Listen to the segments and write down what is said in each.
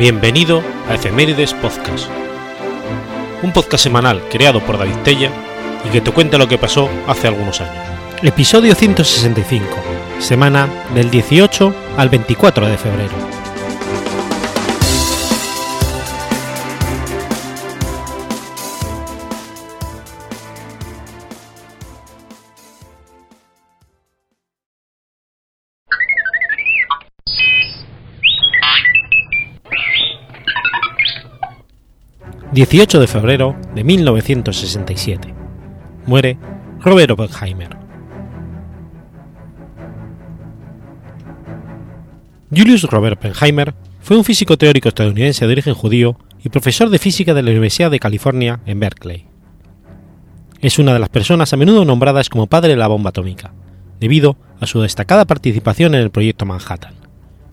Bienvenido a Efemérides Podcast, un podcast semanal creado por David Tella y que te cuenta lo que pasó hace algunos años. Episodio 165, semana del 18 al 24 de febrero. 18 de febrero de 1967. Muere Robert Oppenheimer. Julius Robert Oppenheimer fue un físico teórico estadounidense de origen judío y profesor de física de la Universidad de California en Berkeley. Es una de las personas a menudo nombradas como padre de la bomba atómica, debido a su destacada participación en el proyecto Manhattan,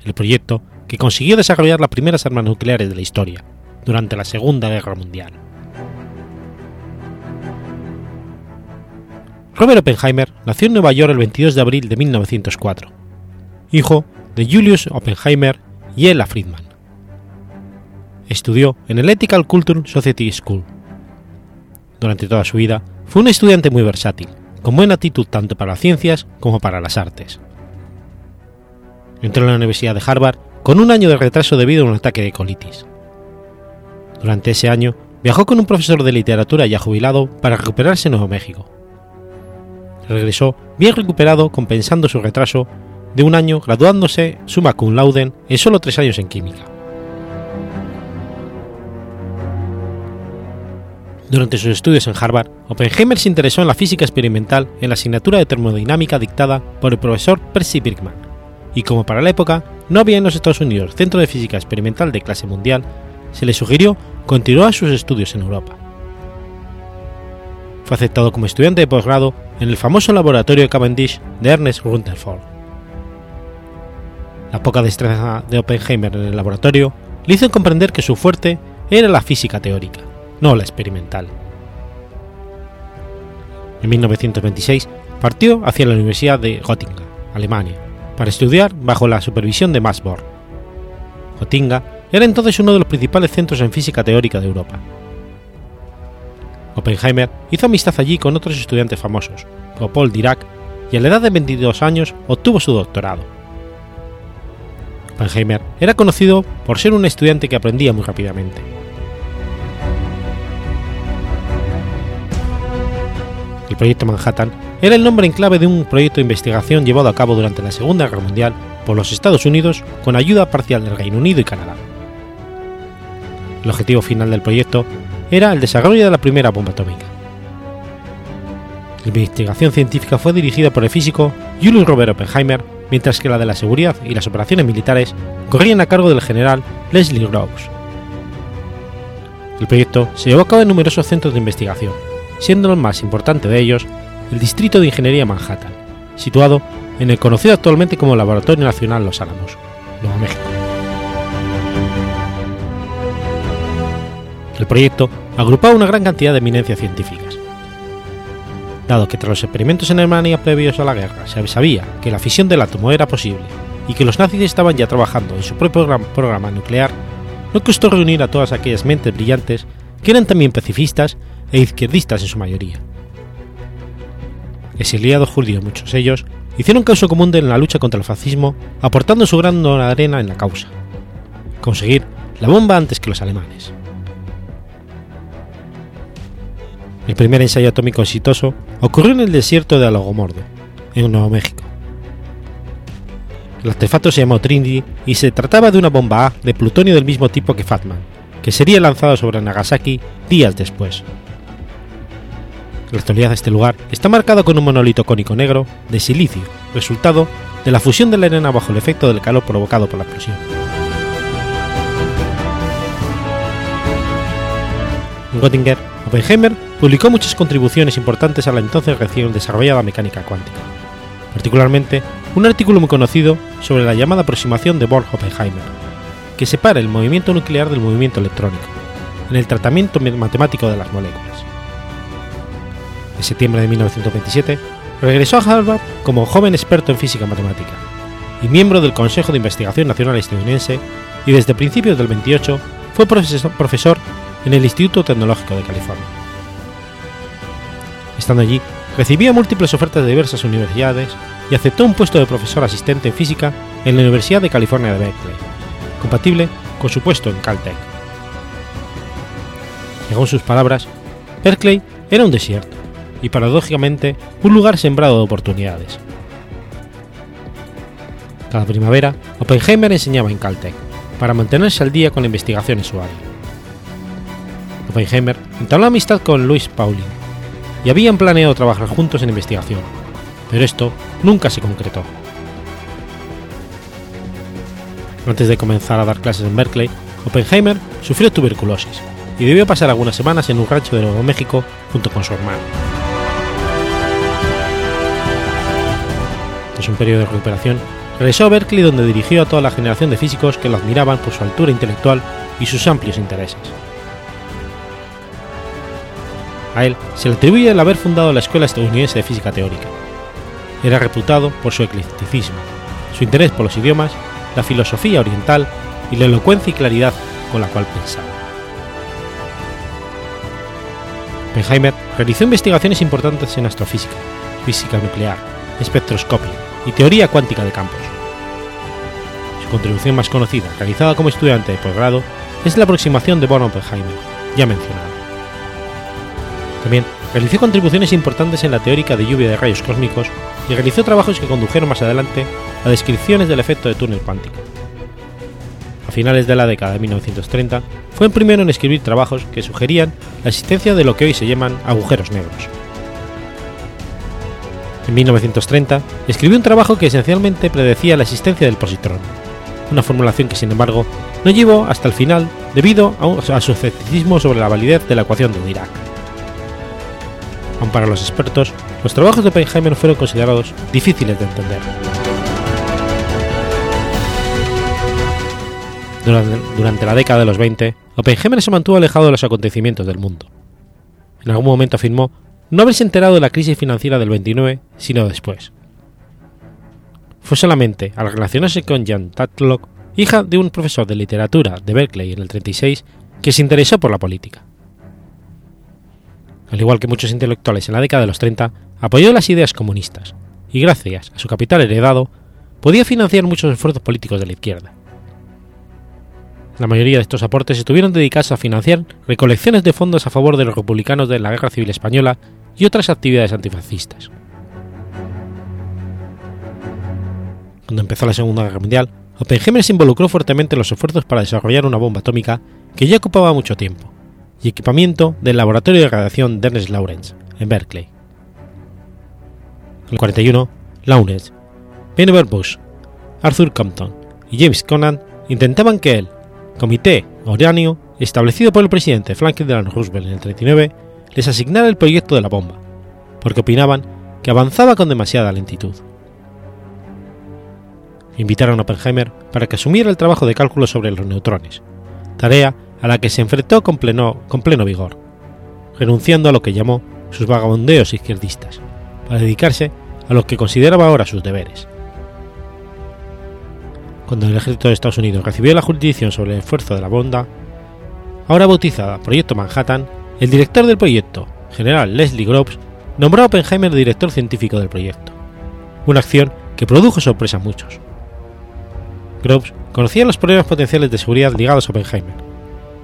el proyecto que consiguió desarrollar las primeras armas nucleares de la historia, durante la Segunda Guerra Mundial. Robert Oppenheimer nació en Nueva York el 22 de abril de 1904, hijo de Julius Oppenheimer y Ella Friedman. Estudió en el Ethical Culture Society School. Durante toda su vida fue un estudiante muy versátil, con buena actitud tanto para las ciencias como para las artes. Entró en la Universidad de Harvard con un año de retraso debido a un ataque de colitis. Durante ese año viajó con un profesor de literatura ya jubilado para recuperarse en Nuevo México. Regresó bien recuperado compensando su retraso de un año graduándose summa cum laude en solo tres años en química. Durante sus estudios en Harvard, Oppenheimer se interesó en la física experimental en la asignatura de termodinámica dictada por el profesor Percy Birkman, y como para la época no había en los Estados Unidos centro de física experimental de clase mundial, se le sugirió continuar sus estudios en Europa. Fue aceptado como estudiante de posgrado en el famoso laboratorio de Cavendish de Ernest Rutherford. La poca destreza de Oppenheimer en el laboratorio le hizo comprender que su fuerte era la física teórica, no la experimental. En 1926 partió hacia la Universidad de Göttingen, Alemania, para estudiar bajo la supervisión de Max Born. Göttingen era entonces uno de los principales centros en física teórica de Europa. Oppenheimer hizo amistad allí con otros estudiantes famosos, como Paul Dirac, y a la edad de 22 años obtuvo su doctorado. Oppenheimer era conocido por ser un estudiante que aprendía muy rápidamente. El proyecto Manhattan era el nombre en clave de un proyecto de investigación llevado a cabo durante la Segunda Guerra Mundial por los Estados Unidos con ayuda parcial del Reino Unido y Canadá. El objetivo final del proyecto era el desarrollo de la primera bomba atómica. La investigación científica fue dirigida por el físico Julius Robert Oppenheimer, mientras que la de la seguridad y las operaciones militares corrían a cargo del general Leslie Groves. El proyecto se llevó a cabo en numerosos centros de investigación, siendo el más importante de ellos el Distrito de Ingeniería Manhattan, situado en el conocido actualmente como Laboratorio Nacional Los Álamos, Nuevo México. El proyecto agrupaba una gran cantidad de eminencias científicas. Dado que tras los experimentos en Alemania previos a la guerra se sabía que la fisión del átomo era posible y que los nazis estaban ya trabajando en su propio programa nuclear, no costó reunir a todas aquellas mentes brillantes que eran también pacifistas e izquierdistas en su mayoría. Exiliados judíos, muchos de ellos, hicieron causa común en la lucha contra el fascismo, aportando su gran arena en la causa. Conseguir la bomba antes que los alemanes. El primer ensayo atómico exitoso ocurrió en el desierto de Alagomordo, en Nuevo México. El artefacto se llamó Trinity y se trataba de una bomba A de plutonio del mismo tipo que Fatman, que sería lanzado sobre Nagasaki días después. La actualidad de este lugar está marcado con un monolito cónico negro de silicio, resultado de la fusión de la arena bajo el efecto del calor provocado por la explosión. En publicó muchas contribuciones importantes a la entonces recién desarrollada mecánica cuántica, particularmente un artículo muy conocido sobre la llamada aproximación de Born-Oppenheimer, que separa el movimiento nuclear del movimiento electrónico, en el tratamiento matemático de las moléculas. En septiembre de 1927, regresó a Harvard como joven experto en física matemática y miembro del Consejo de Investigación Nacional estadounidense y desde principios del 28 fue profesor en el Instituto Tecnológico de California. Estando allí, recibía múltiples ofertas de diversas universidades y aceptó un puesto de profesor asistente en física en la Universidad de California de Berkeley, compatible con su puesto en Caltech. Según sus palabras, Berkeley era un desierto y paradójicamente un lugar sembrado de oportunidades. Cada primavera, Oppenheimer enseñaba en Caltech para mantenerse al día con la investigación en su área. Oppenheimer entabló amistad con Louis Pauling y habían planeado trabajar juntos en investigación, pero esto nunca se concretó. Antes de comenzar a dar clases en Berkeley, Oppenheimer sufrió tuberculosis y debió pasar algunas semanas en un rancho de Nuevo México junto con su hermano. Tras un periodo de recuperación, regresó a Berkeley donde dirigió a toda la generación de físicos que lo admiraban por su altura intelectual y sus amplios intereses. A él se le atribuye el haber fundado la Escuela Estadounidense de Física Teórica. Era reputado por su eclecticismo, su interés por los idiomas, la filosofía oriental y la elocuencia y claridad con la cual pensaba. Oppenheimer realizó investigaciones importantes en astrofísica, física nuclear, espectroscopia y teoría cuántica de campos. Su contribución más conocida, realizada como estudiante de posgrado, es la aproximación de Born-Oppenheimer, ya mencionada. También realizó contribuciones importantes en la teórica de lluvia de rayos cósmicos y realizó trabajos que condujeron más adelante a descripciones del efecto de túnel cuántico. A finales de la década de 1930, fue el primero en escribir trabajos que sugerían la existencia de lo que hoy se llaman agujeros negros. En 1930, escribió un trabajo que esencialmente predecía la existencia del positrón, una formulación que sin embargo no llevó hasta el final debido a, su escepticismo sobre la validez de la ecuación de Dirac. Aun para los expertos, los trabajos de Oppenheimer fueron considerados difíciles de entender. Durante, la década de los 20, Oppenheimer se mantuvo alejado de los acontecimientos del mundo. En algún momento afirmó no haberse enterado de la crisis financiera del 29, sino después. Fue solamente al relacionarse con Jan Tatlock, hija de un profesor de literatura de Berkeley en el 36, que se interesó por la política. Al igual que muchos intelectuales en la década de los 30, apoyó las ideas comunistas y gracias a su capital heredado podía financiar muchos esfuerzos políticos de la izquierda. La mayoría de estos aportes estuvieron dedicados a financiar recolecciones de fondos a favor de los republicanos de la Guerra Civil Española y otras actividades antifascistas. Cuando empezó la Segunda Guerra Mundial, Oppenheimer se involucró fuertemente en los esfuerzos para desarrollar una bomba atómica que ya ocupaba mucho tiempo, y equipamiento del laboratorio de radiación de Ernest Lawrence, en Berkeley. En el 41, Lawrence, Vannevar Bush, Arthur Compton y James Conant intentaban que el Comité Uranio, establecido por el presidente Franklin Delano Roosevelt en el 39, les asignara el proyecto de la bomba, porque opinaban que avanzaba con demasiada lentitud. Invitaron a Oppenheimer para que asumiera el trabajo de cálculo sobre los neutrones, tarea a la que se enfrentó con pleno, con pleno vigor, renunciando a lo que llamó sus vagabundeos izquierdistas, para dedicarse a lo que consideraba ahora sus deberes. Cuando el ejército de Estados Unidos recibió la jurisdicción sobre el esfuerzo de la bomba, ahora bautizada Proyecto Manhattan, el director del proyecto, general Leslie Groves, nombró a Oppenheimer director científico del proyecto, una acción que produjo sorpresa a muchos. Groves conocía los problemas potenciales de seguridad ligados a Oppenheimer,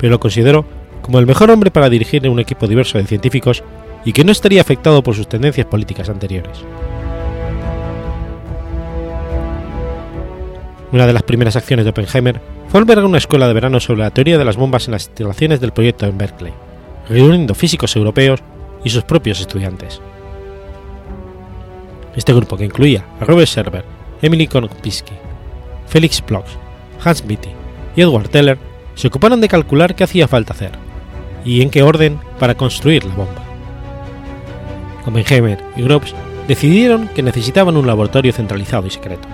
pero lo consideró como el mejor hombre para dirigir un equipo diverso de científicos y que no estaría afectado por sus tendencias políticas anteriores. Una de las primeras acciones de Oppenheimer fue albergar una escuela de verano sobre la teoría de las bombas en las instalaciones del proyecto en Berkeley reuniendo físicos europeos y sus propios estudiantes. Este grupo, que incluía a Robert Server, Emily Konopsky, Felix Bloch, Hans Beatty y Edward Teller, se ocuparon de calcular qué hacía falta hacer y en qué orden para construir la bomba. Oppenheimer y Groves decidieron que necesitaban un laboratorio centralizado y secreto.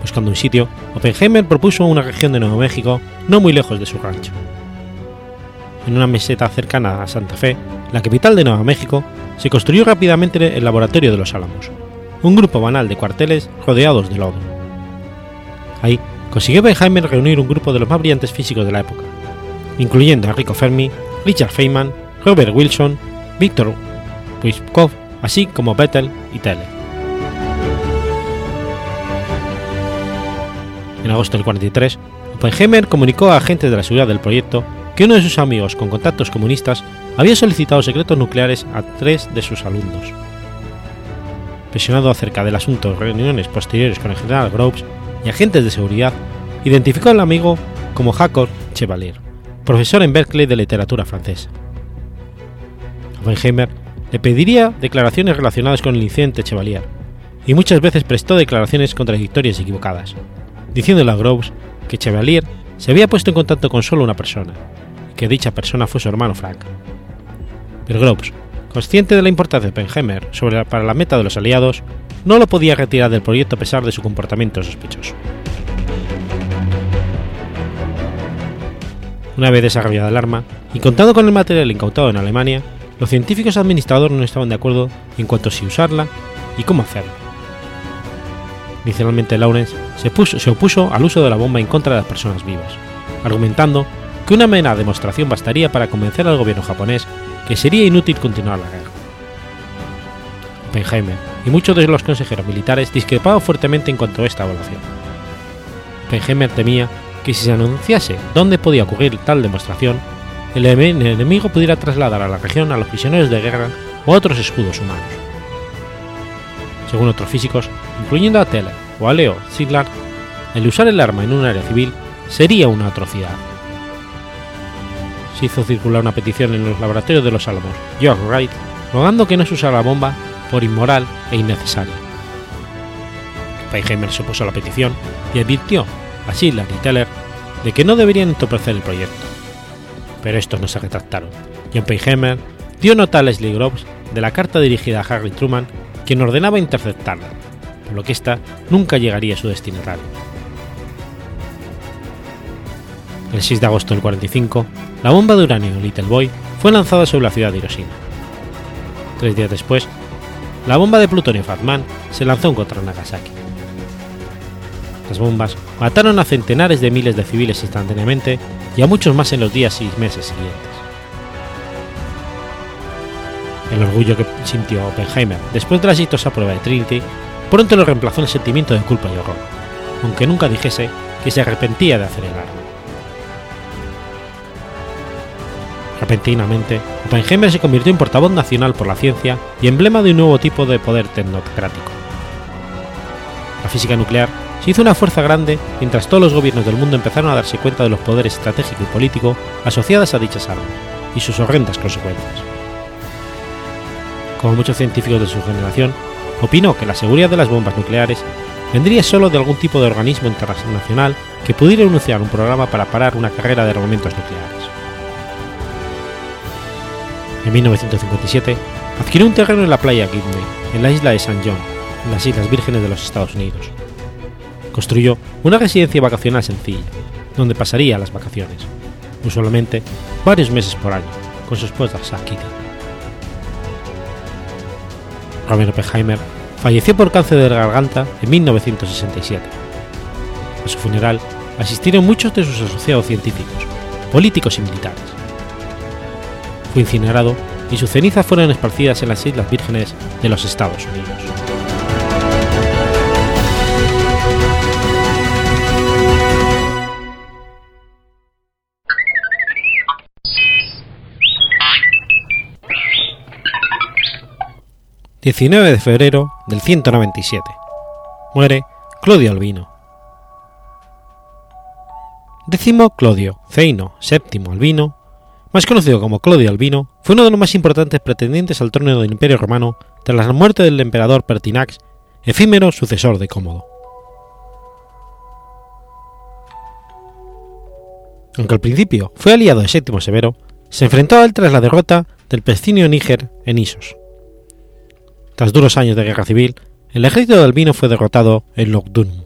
Buscando un sitio, Oppenheimer propuso una región de Nuevo México no muy lejos de su rancho en una meseta cercana a Santa Fe, la capital de Nueva México, se construyó rápidamente el Laboratorio de los Álamos, un grupo banal de cuarteles rodeados de lodo. Ahí consiguió Benheimer reunir un grupo de los más brillantes físicos de la época, incluyendo a Enrico Fermi, Richard Feynman, Robert Wilson, Victor Puiskov, así como Bettel y Teller. En agosto del 43, Oppenheimer comunicó a agentes de la seguridad del proyecto que uno de sus amigos con contactos comunistas había solicitado secretos nucleares a tres de sus alumnos. Presionado acerca del asunto en reuniones posteriores con el general Groves y agentes de seguridad, identificó al amigo como Jacob Chevalier, profesor en Berkeley de literatura francesa. Oppenheimer le pediría declaraciones relacionadas con el incidente Chevalier, y muchas veces prestó declaraciones contradictorias y equivocadas, diciéndole a Groves que Chevalier se había puesto en contacto con solo una persona, y que dicha persona fue su hermano Frank. Pero Groves, consciente de la importancia de Oppenheimer sobre para la meta de los aliados, no lo podía retirar del proyecto a pesar de su comportamiento sospechoso. Una vez desarrollada el arma y contando con el material incautado en Alemania, los científicos administradores no estaban de acuerdo en cuanto a si usarla y cómo hacerlo. Inicialmente Lawrence se, se, opuso al uso de la bomba en contra de las personas vivas, argumentando que una mera demostración bastaría para convencer al gobierno japonés que sería inútil continuar la guerra. Oppenheimer y muchos de los consejeros militares discrepaban fuertemente en cuanto a esta evaluación. Oppenheimer temía que si se anunciase dónde podía ocurrir tal demostración, el enemigo pudiera trasladar a la región a los prisioneros de guerra o otros escudos humanos. Según otros físicos, incluyendo a Teller o a Leo Szilard, el usar el arma en un área civil sería una atrocidad. Se hizo circular una petición en los laboratorios de los Álamos, George Wright, rogando que no se usara la bomba por inmoral e se opuso a la petición y advirtió a Schindler y Teller de que no deberían entorpecer el proyecto. Pero estos no se retractaron, y Oppenheimer dio nota a Leslie Groves de la carta dirigida a Harry Truman, quien ordenaba interceptarla, por lo que ésta nunca llegaría a su destinatario. El 6 de agosto del 45, la bomba de uranio Little Boy fue lanzada sobre la ciudad de Hiroshima. Tres días después, la bomba de plutonio Fatman se lanzó contra Nagasaki. Las bombas mataron a centenares de miles de civiles instantáneamente y a muchos más en los días y meses siguientes. El orgullo que sintió Oppenheimer después de la exitosa prueba de Trinity pronto lo reemplazó en el sentimiento de culpa y horror, aunque nunca dijese que se arrepentía de hacer el arma. Repentinamente, Oppenheimer se convirtió en portavoz nacional por la ciencia y emblema de un nuevo tipo de poder tecnocrático. La física nuclear se hizo una fuerza grande mientras todos los gobiernos del mundo empezaron a darse cuenta de los poderes estratégico y político asociados a dichas armas y sus horrendas consecuencias. Como muchos científicos de su generación, opinó que la seguridad de las bombas nucleares vendría solo de algún tipo de organismo internacional que pudiera anunciar un programa para parar una carrera de armamentos nucleares. En 1957, adquirió un terreno en la playa Gidney, en la isla de San John, en las Islas Vírgenes de los Estados Unidos. Construyó una residencia vacacional sencilla, donde pasaría las vacaciones, usualmente varios meses por año, con su esposa Kitty. Robert Oppenheimer falleció por cáncer de garganta en 1967. A su funeral asistieron muchos de sus asociados científicos, políticos y militares. Fue incinerado y sus cenizas fueron esparcidas en las Islas Vírgenes de los Estados Unidos. 19 de febrero del 197. Muere Clodio Albino. Décimo Clodio Ceino VII Albino, más conocido como Clodio Albino, fue uno de los más importantes pretendientes al trono del Imperio Romano tras la muerte del emperador Pertinax, efímero sucesor de Cómodo. Aunque al principio fue aliado de Séptimo Severo, se enfrentó a él tras la derrota del Pescinio Níger en Isos. Tras duros años de guerra civil, el ejército de Albino fue derrotado en Locdunum.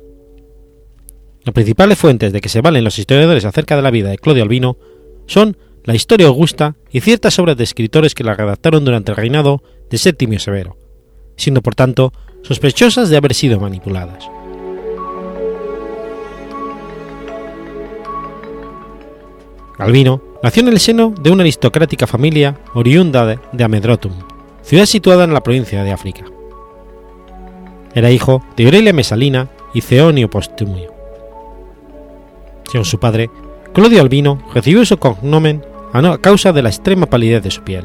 Las principales fuentes de que se valen los historiadores acerca de la vida de Clodio Albino son la Historia Augusta y ciertas obras de escritores que la redactaron durante el reinado de Séptimo Severo, siendo por tanto sospechosas de haber sido manipuladas. Albino nació en el seno de una aristocrática familia oriunda de, Amedrotum, ciudad situada en la provincia de África. Era hijo de Aurelia Mesalina y Ceonio Postumio. Según su padre, Clodio Albino recibió su cognomen a causa de la extrema palidez de su piel.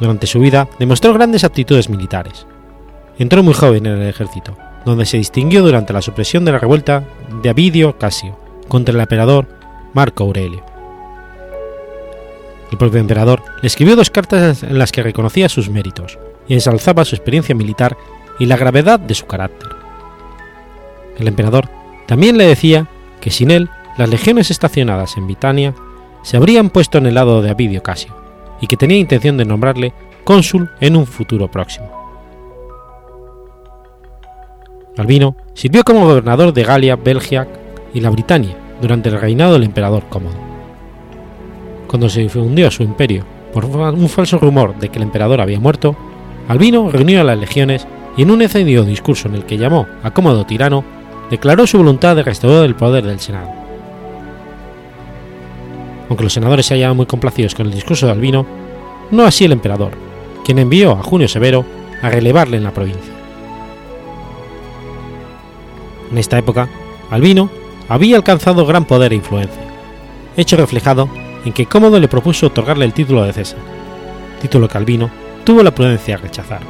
Durante su vida demostró grandes aptitudes militares. Entró muy joven en el ejército, donde se distinguió durante la supresión de la revuelta de Avidio Casio contra el emperador Marco Aurelio. El propio emperador le escribió dos cartas en las que reconocía sus méritos y ensalzaba su experiencia militar y la gravedad de su carácter. El emperador también le decía que sin él las legiones estacionadas en Bitania se habrían puesto en el lado de Avidio Casio y que tenía intención de nombrarle cónsul en un futuro próximo. Albino sirvió como gobernador de Galia, Bélgica y la Britania durante el reinado del emperador Cómodo. Cuando se difundió su imperio por un falso rumor de que el emperador había muerto, Albino reunió a las legiones y en un encendido discurso en el que llamó a Cómodo tirano, declaró su voluntad de restaurar el poder del Senado. Aunque los senadores se hallaban muy complacidos con el discurso de Albino, no así el emperador, quien envió a Junio Severo a relevarle en la provincia. En esta época, Albino había alcanzado gran poder e influencia, hecho reflejado en que Cómodo le propuso otorgarle el título de César, título que Albino tuvo la prudencia de rechazar.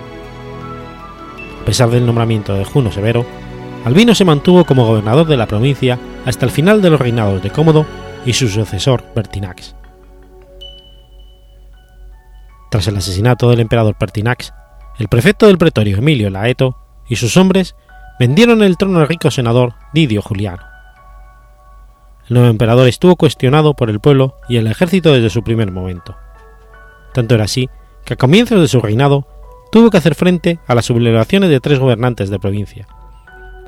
A pesar del nombramiento de Juno Severo, Albino se mantuvo como gobernador de la provincia hasta el final de los reinados de Cómodo y su sucesor Pertinax. Tras el asesinato del emperador Pertinax, el prefecto del pretorio Emilio Laeto y sus hombres vendieron el trono al rico senador Didio Juliano. El nuevo emperador estuvo cuestionado por el pueblo y el ejército desde su primer momento. Tanto era así que a comienzos de su reinado tuvo que hacer frente a las sublevaciones de tres gobernantes de provincia: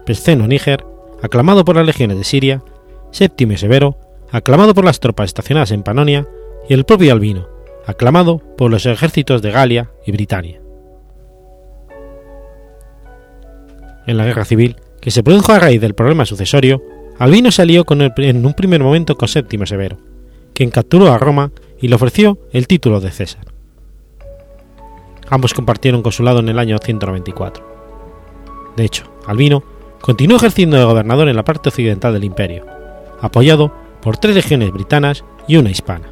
Pesceno Níger, aclamado por las legiones de Siria, Séptimo Severo, aclamado por las tropas estacionadas en Panonia, y el propio Albino, aclamado por los ejércitos de Galia y Britania. En la guerra civil, que se produjo a raíz del problema sucesorio, Albino salió con en un primer momento con Séptimo Severo, quien capturó a Roma y le ofreció el título de César. Ambos compartieron consulado en el año 194. De hecho, Albino continuó ejerciendo de gobernador en la parte occidental del imperio, apoyado por tres legiones britanas y una hispana.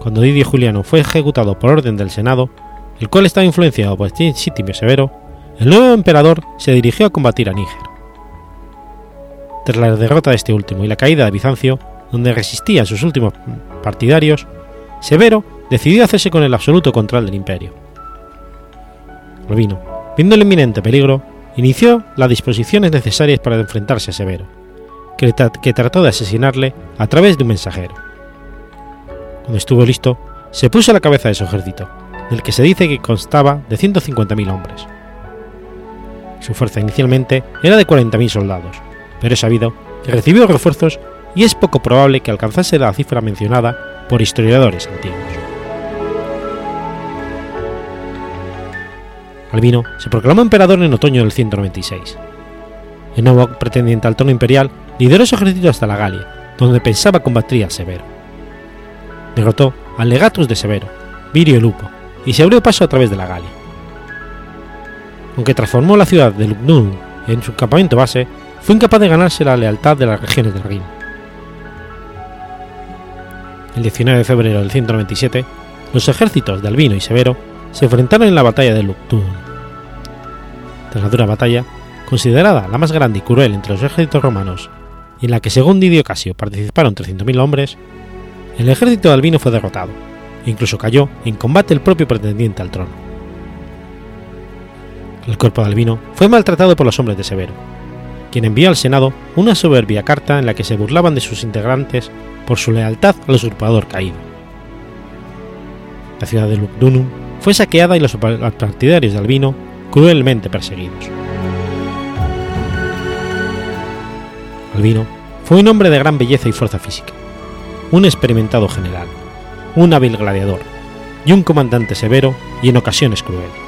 Cuando Didio Juliano fue ejecutado por orden del Senado, el cual estaba influenciado por Sítimo Severo, el nuevo emperador se dirigió a combatir a Níger. Tras la derrota de este último y la caída de Bizancio, donde resistía a sus últimos partidarios, Severo decidió hacerse con el absoluto control del imperio. Albino, viendo el inminente peligro, inició las disposiciones necesarias para enfrentarse a Severo, que, trató de asesinarle a través de un mensajero. Cuando estuvo listo, se puso a la cabeza de su ejército, del que se dice que constaba de 150.000 hombres. Su fuerza inicialmente era de 40.000 soldados, pero es sabido que recibió refuerzos y es poco probable que alcanzase la cifra mencionada por historiadores antiguos. Albino se proclamó emperador en otoño del 196. El nuevo pretendiente al trono imperial lideró su ejército hasta la Galia, donde pensaba combatir a Severo. Derrotó al legatus de Severo, Virio Lupo, y se abrió paso a través de la Galia. Aunque transformó la ciudad de Lugdunum en su campamento base, fue incapaz de ganarse la lealtad de las regiones del Rin. El 19 de febrero del 197, los ejércitos de Albino y Severo se enfrentaron en la batalla de Lugdunum. Tras la dura batalla, considerada la más grande y cruel entre los ejércitos romanos, en la que según Didio Casio participaron 300.000 hombres, el ejército de Albino fue derrotado, e incluso cayó en combate el propio pretendiente al trono. El cuerpo de Albino fue maltratado por los hombres de Severo, quien envió al Senado una soberbia carta en la que se burlaban de sus integrantes por su lealtad al usurpador caído. La ciudad de Lugdunum fue saqueada y los partidarios de Albino cruelmente perseguidos. Albino fue un hombre de gran belleza y fuerza física, un experimentado general, un hábil gladiador y un comandante severo y en ocasiones cruel.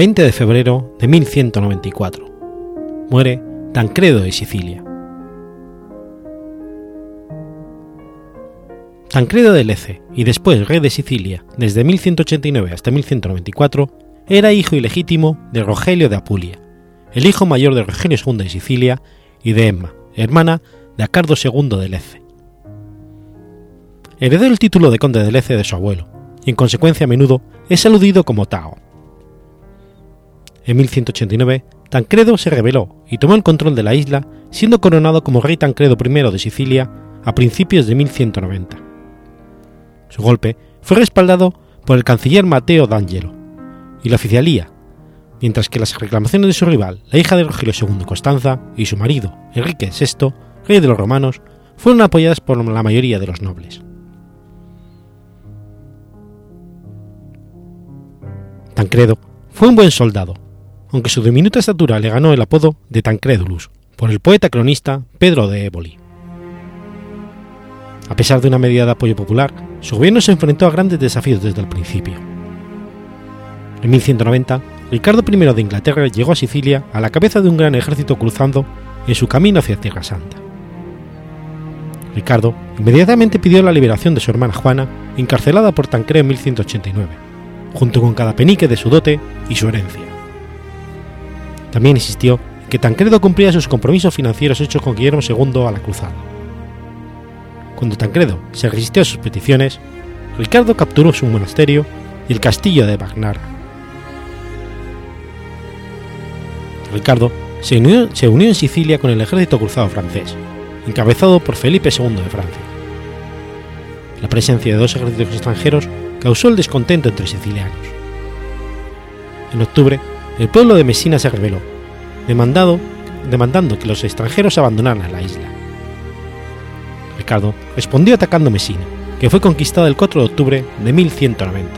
20 de febrero de 1194. Muere Tancredo de Sicilia. Tancredo de Lece y después rey de Sicilia desde 1189 hasta 1194 era hijo ilegítimo de Rogelio de Apulia, el hijo mayor de Rogelio II de Sicilia y de Emma, hermana de Acardo II de Lece. Heredó el título de conde de Lece de su abuelo, y en consecuencia a menudo es aludido como Tao. En 1189, Tancredo se rebeló y tomó el control de la isla, siendo coronado como rey Tancredo I de Sicilia a principios de 1190. Su golpe fue respaldado por el canciller Mateo D'Angelo y la oficialía, mientras que las reclamaciones de su rival, la hija de Rogelio II Constanza, y su marido, Enrique VI, rey de los romanos, fueron apoyadas por la mayoría de los nobles. Tancredo fue un buen soldado, aunque su diminuta estatura le ganó el apodo de Tancredulus por el poeta cronista Pedro de Éboli. A pesar de una medida de apoyo popular, su gobierno se enfrentó a grandes desafíos desde el principio. En 1190, Ricardo I de Inglaterra llegó a Sicilia a la cabeza de un gran ejército cruzando en su camino hacia Tierra Santa. Ricardo inmediatamente pidió la liberación de su hermana Juana, encarcelada por Tancredo en 1189, junto con cada penique de su dote y su herencia. También insistió en que Tancredo cumplía sus compromisos financieros hechos con Guillermo II a la cruzada. Cuando Tancredo se resistió a sus peticiones, Ricardo capturó su monasterio y el castillo de Bagnara. Ricardo se unió, se unió, en Sicilia con el ejército cruzado francés, encabezado por Felipe II de Francia. La presencia de dos ejércitos extranjeros causó el descontento entre sicilianos. En octubre, el pueblo de Messina se rebeló, demandado, demandando que los extranjeros abandonaran la isla. Ricardo respondió atacando Messina, que fue conquistada el 4 de octubre de 1190.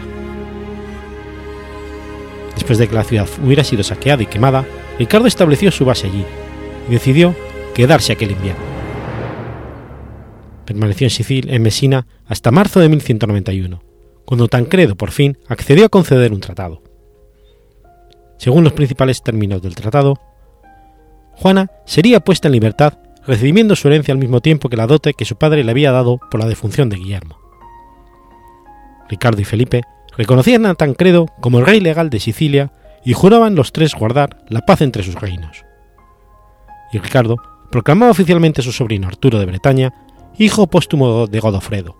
Después de que la ciudad hubiera sido saqueada y quemada, Ricardo estableció su base allí y decidió quedarse aquel invierno. Permaneció en Sicilia, en Messina, hasta marzo de 1191, cuando Tancredo por fin accedió a conceder un tratado. Según los principales términos del tratado, Juana sería puesta en libertad recibiendo su herencia al mismo tiempo que la dote que su padre le había dado por la defunción de Guillermo. Ricardo y Felipe reconocían a Tancredo como el rey legal de Sicilia y juraban los tres guardar la paz entre sus reinos. Y Ricardo proclamaba oficialmente a su sobrino Arturo de Bretaña, hijo póstumo de Godofredo,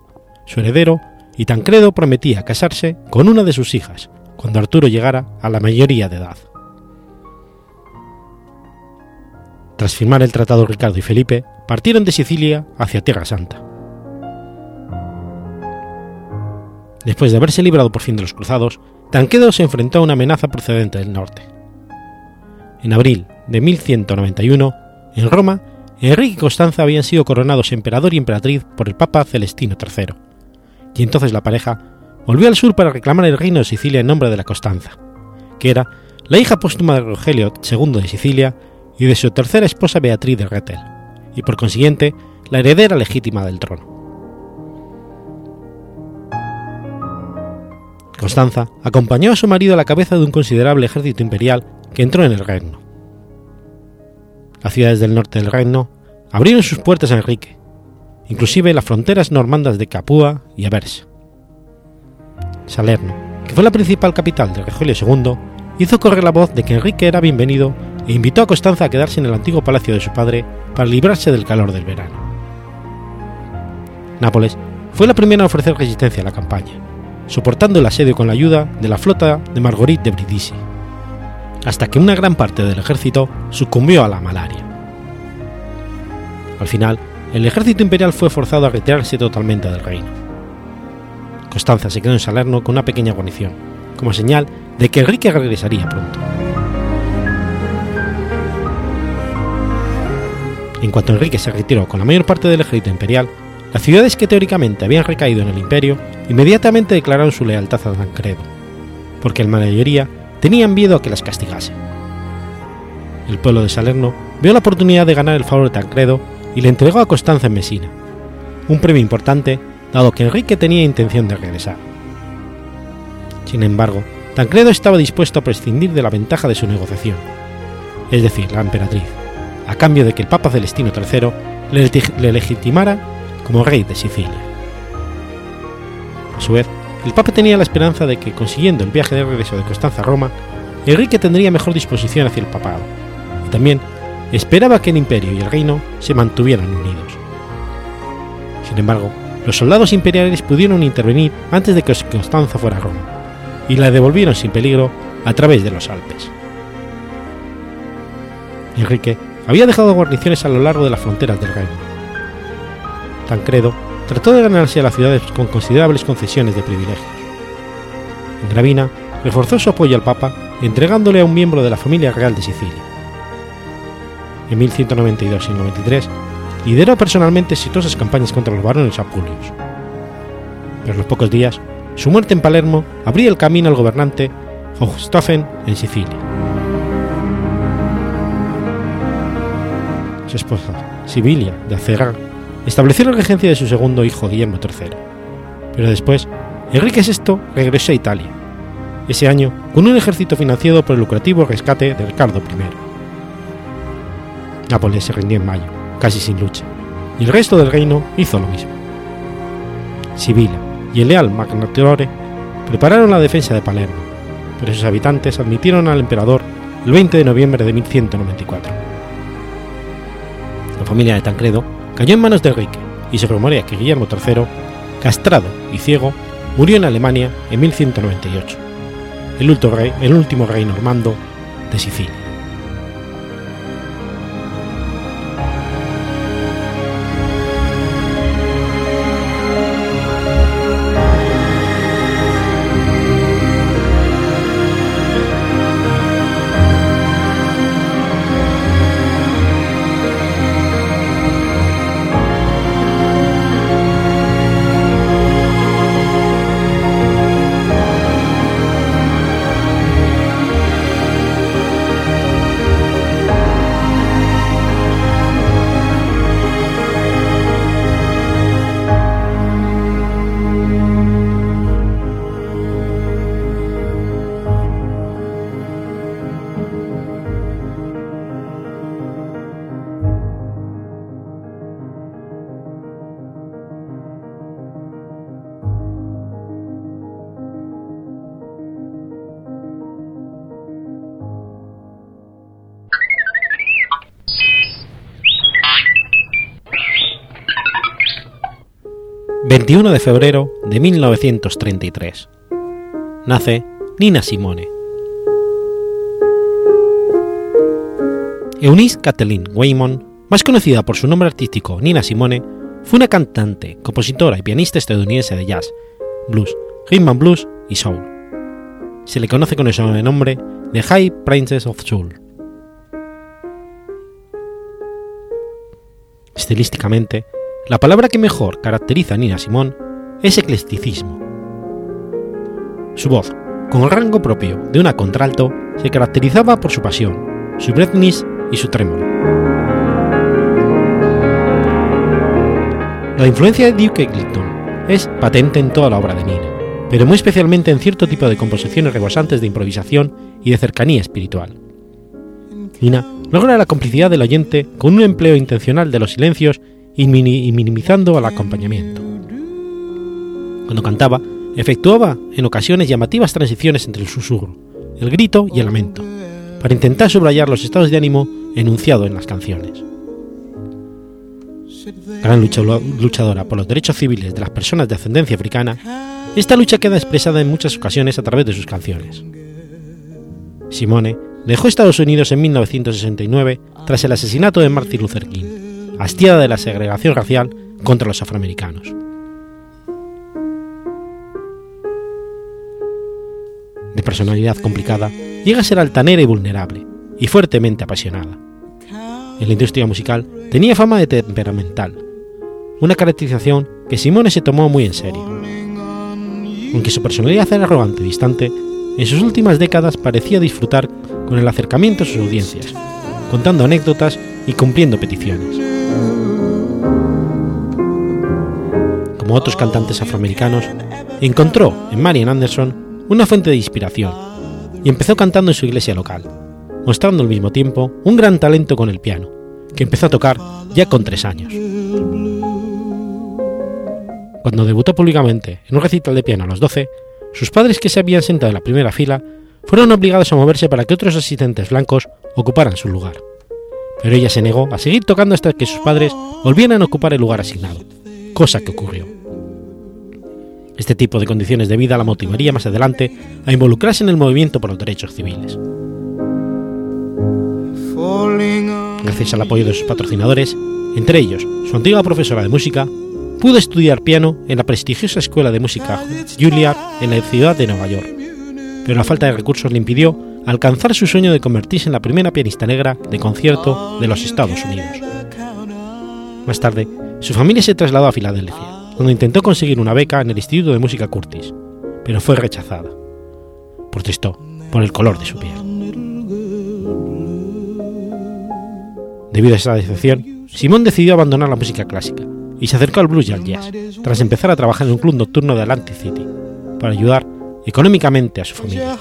su heredero, y Tancredo prometía casarse con una de sus hijas cuando Arturo llegara a la mayoría de edad. Tras firmar el tratado Ricardo y Felipe, partieron de Sicilia hacia Tierra Santa. Después de haberse librado por fin de los cruzados, Tancredo se enfrentó a una amenaza procedente del norte. En abril de 1191, en Roma, Enrique y Constanza habían sido coronados emperador y emperatriz por el Papa Celestino III, y entonces la pareja volvió al sur para reclamar el reino de Sicilia en nombre de la Constanza, que era la hija póstuma de Rogelio II de Sicilia y de su tercera esposa Beatriz de Rethel, y por consiguiente la heredera legítima del trono. Constanza acompañó a su marido a la cabeza de un considerable ejército imperial que entró en el reino. Las ciudades del norte del reino abrieron sus puertas a Enrique, inclusive las fronteras normandas de Capua y Avers. Salerno, que fue la principal capital de Rogelio II, hizo correr la voz de que Enrique era bienvenido e invitó a Constanza a quedarse en el antiguo palacio de su padre para librarse del calor del verano. Nápoles fue la primera a ofrecer resistencia a la campaña soportando el asedio con la ayuda de la flota de Marguerite de Brindisi, hasta que una gran parte del ejército sucumbió a la malaria. Al final, el ejército imperial fue forzado a retirarse totalmente del reino. Constanza se quedó en Salerno con una pequeña guarnición, como señal de que Enrique regresaría pronto. En cuanto Enrique se retiró con la mayor parte del ejército imperial, las ciudades que teóricamente habían recaído en el imperio inmediatamente declararon su lealtad a Tancredo, porque la mayoría tenían miedo a que las castigase. El pueblo de Salerno vio la oportunidad de ganar el favor de Tancredo y le entregó a Constanza en Mesina, un premio importante dado que Enrique tenía intención de regresar. Sin embargo, Tancredo estaba dispuesto a prescindir de la ventaja de su negociación, es decir, la emperatriz, a cambio de que el Papa Celestino III le, le legitimara como rey de Sicilia. A su vez, el Papa tenía la esperanza de que, consiguiendo el viaje de regreso de Constanza a Roma, Enrique tendría mejor disposición hacia el papado, y también esperaba que el imperio y el reino se mantuvieran unidos. Sin embargo, los soldados imperiales pudieron intervenir antes de que Constanza fuera Roma, y la devolvieron sin peligro a través de los Alpes. Enrique había dejado guarniciones a lo largo de las fronteras del reino. Tancredo trató de ganarse a las ciudades con considerables concesiones de privilegios. Gravina reforzó su apoyo al Papa entregándole a un miembro de la familia real de Sicilia. En 1192 y 93 lideró personalmente exitosas campañas contra los varones apulios. Pero en los pocos días, su muerte en Palermo abría el camino al gobernante Hochstaufen en Sicilia. Su esposa, Sibilia de Acerra, estableció la regencia de su segundo hijo Guillermo III. Pero después, Enrique VI regresó a Italia, ese año con un ejército financiado por el lucrativo rescate de Ricardo I. Nápoles se rindió en mayo, casi sin lucha, y el resto del reino hizo lo mismo. Sibila y el leal Magnatore prepararon la defensa de Palermo, pero sus habitantes admitieron al emperador el 20 de noviembre de 1194. La familia de Tancredo cayó en manos de Enrique y se rumorea que Guillermo III, castrado y ciego, murió en Alemania en 1198, el último rey, el último rey normando de Sicilia. 21 de febrero de 1933. Nace Nina Simone. Eunice Kathleen Waymon, más conocida por su nombre artístico Nina Simone, fue una cantante, compositora y pianista estadounidense de jazz, blues, rhythm and blues y soul. Se le conoce con el sobrenombre de High Princess of Soul. Estilísticamente, la palabra que mejor caracteriza a Nina Simón es eclecticismo. Su voz, con el rango propio de una contralto, se caracterizaba por su pasión, su breathness y su trémolo. La influencia de Duke Ellington es patente en toda la obra de Nina, pero muy especialmente en cierto tipo de composiciones rebosantes de improvisación y de cercanía espiritual. Nina logra la complicidad del oyente con un empleo intencional de los silencios y, minimizando al acompañamiento. Cuando cantaba, efectuaba en ocasiones llamativas transiciones entre el susurro, el grito y el lamento, para intentar subrayar los estados de ánimo enunciados en las canciones. Gran luchadora por los derechos civiles de las personas de ascendencia africana, esta lucha queda expresada en muchas ocasiones a través de sus canciones. Simone dejó Estados Unidos en 1969 tras el asesinato de Martin Luther King hastiada de la segregación racial contra los afroamericanos. De personalidad complicada, llega a ser altanera y vulnerable, y fuertemente apasionada. En la industria musical tenía fama de temperamental, una caracterización que Simone se tomó muy en serio. Aunque su personalidad era arrogante y distante, en sus últimas décadas parecía disfrutar con el acercamiento a sus audiencias, contando anécdotas y cumpliendo peticiones. Otros cantantes afroamericanos, encontró en Marian Anderson una fuente de inspiración y empezó cantando en su iglesia local, mostrando al mismo tiempo un gran talento con el piano, que empezó a tocar ya con tres años. Cuando debutó públicamente en un recital de piano a los 12, sus padres que se habían sentado en la primera fila fueron obligados a moverse para que otros asistentes blancos ocuparan su lugar. Pero ella se negó a seguir tocando hasta que sus padres volvieran a ocupar el lugar asignado, cosa que ocurrió. Este tipo de condiciones de vida la motivaría más adelante a involucrarse en el movimiento por los derechos civiles. Gracias al apoyo de sus patrocinadores, entre ellos su antigua profesora de música, pudo estudiar piano en la prestigiosa escuela de música Juilliard en la ciudad de Nueva York, pero la falta de recursos le impidió alcanzar su sueño de convertirse en la primera pianista negra de concierto de los Estados Unidos. Más tarde, su familia se trasladó a Filadelfia, donde intentó conseguir una beca en el Instituto de Música Curtis, pero fue rechazada. Protestó por el color de su piel. Debido a esa decepción, Simón decidió abandonar la música clásica y se acercó al blues y al jazz, tras empezar a trabajar en un club nocturno de Atlantic City, para ayudar económicamente a su familia.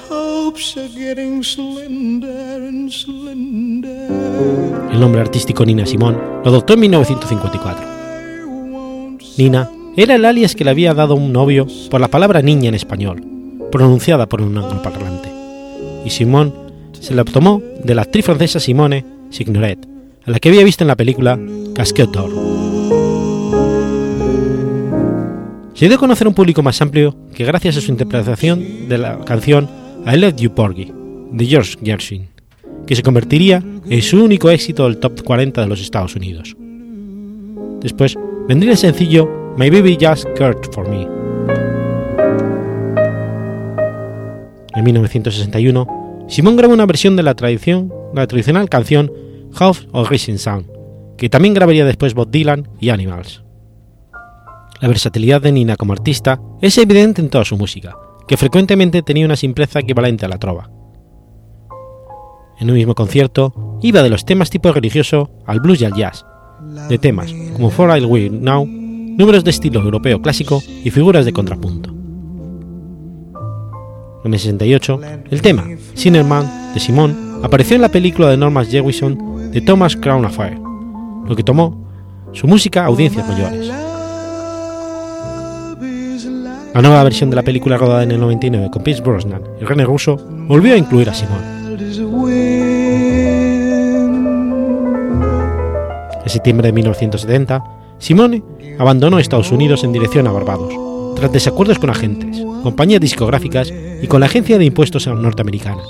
El nombre artístico Nina Simón lo adoptó en 1954. Nina era el alias que le había dado un novio por la palabra niña en español, pronunciada por un angloparlante, y Simón se la tomó de la actriz francesa Simone Signoret, a la que había visto en la película Casquet d'Or. Se dio a conocer un público más amplio que gracias a su interpretación de la canción I Love You Porgy de George Gershwin, que se convertiría en su único éxito del top 40 de los Estados Unidos. Después vendría el sencillo My Baby Just Cared for Me. En 1961, Simon grabó una versión de la, tradición, la tradicional canción House of Rising Sun, que también grabaría después Bob Dylan y Animals. La versatilidad de Nina como artista es evidente en toda su música, que frecuentemente tenía una simpleza equivalente a la trova. En un mismo concierto, iba de los temas tipo religioso al blues y al jazz, de temas como For I Will Now, números de estilo europeo clásico y figuras de contrapunto. En el 68, el tema Sinnerman de Simon apareció en la película de Norman Jewison de Thomas Crown Affair, lo que tomó su música a audiencias mayores. La nueva versión de la película rodada en el 99 con Pierce Brosnan y René Russo volvió a incluir a Simon. En septiembre de 1970, Simone abandonó Estados Unidos en dirección a Barbados, tras desacuerdos con agentes, compañías discográficas y con la Agencia de Impuestos norteamericana,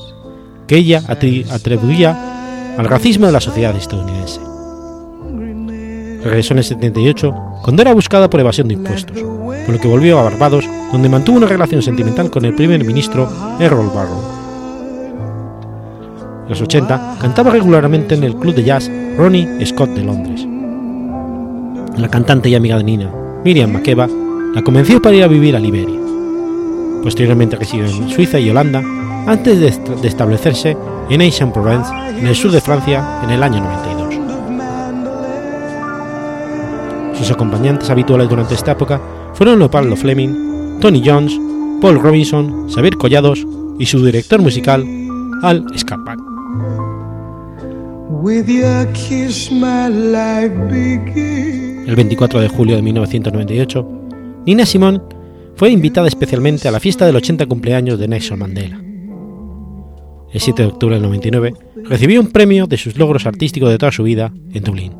que ella atribuía al racismo de la sociedad estadounidense. Regresó en el 78 cuando era buscada por evasión de impuestos, por lo que volvió a Barbados, donde mantuvo una relación sentimental con el primer ministro Errol Barrow. En los 80 cantaba regularmente en el club de jazz Ronnie Scott de Londres. La cantante y amiga de Nina, Miriam Makeba, la convenció para ir a vivir a Liberia. Posteriormente residió en Suiza y Holanda antes de establecerse en Aix-en-Provence, en el sur de Francia, en el año 92. Sus acompañantes habituales durante esta época fueron Leopoldo Fleming, Tony Jones, Paul Robinson, Xavier Collados y su director musical, Al Scarpack. El 24 de julio de 1998, Nina Simone fue invitada especialmente a la fiesta del 80 cumpleaños de Nelson Mandela. El 7 de octubre del 99 recibió un premio de sus logros artísticos de toda su vida en Dublín.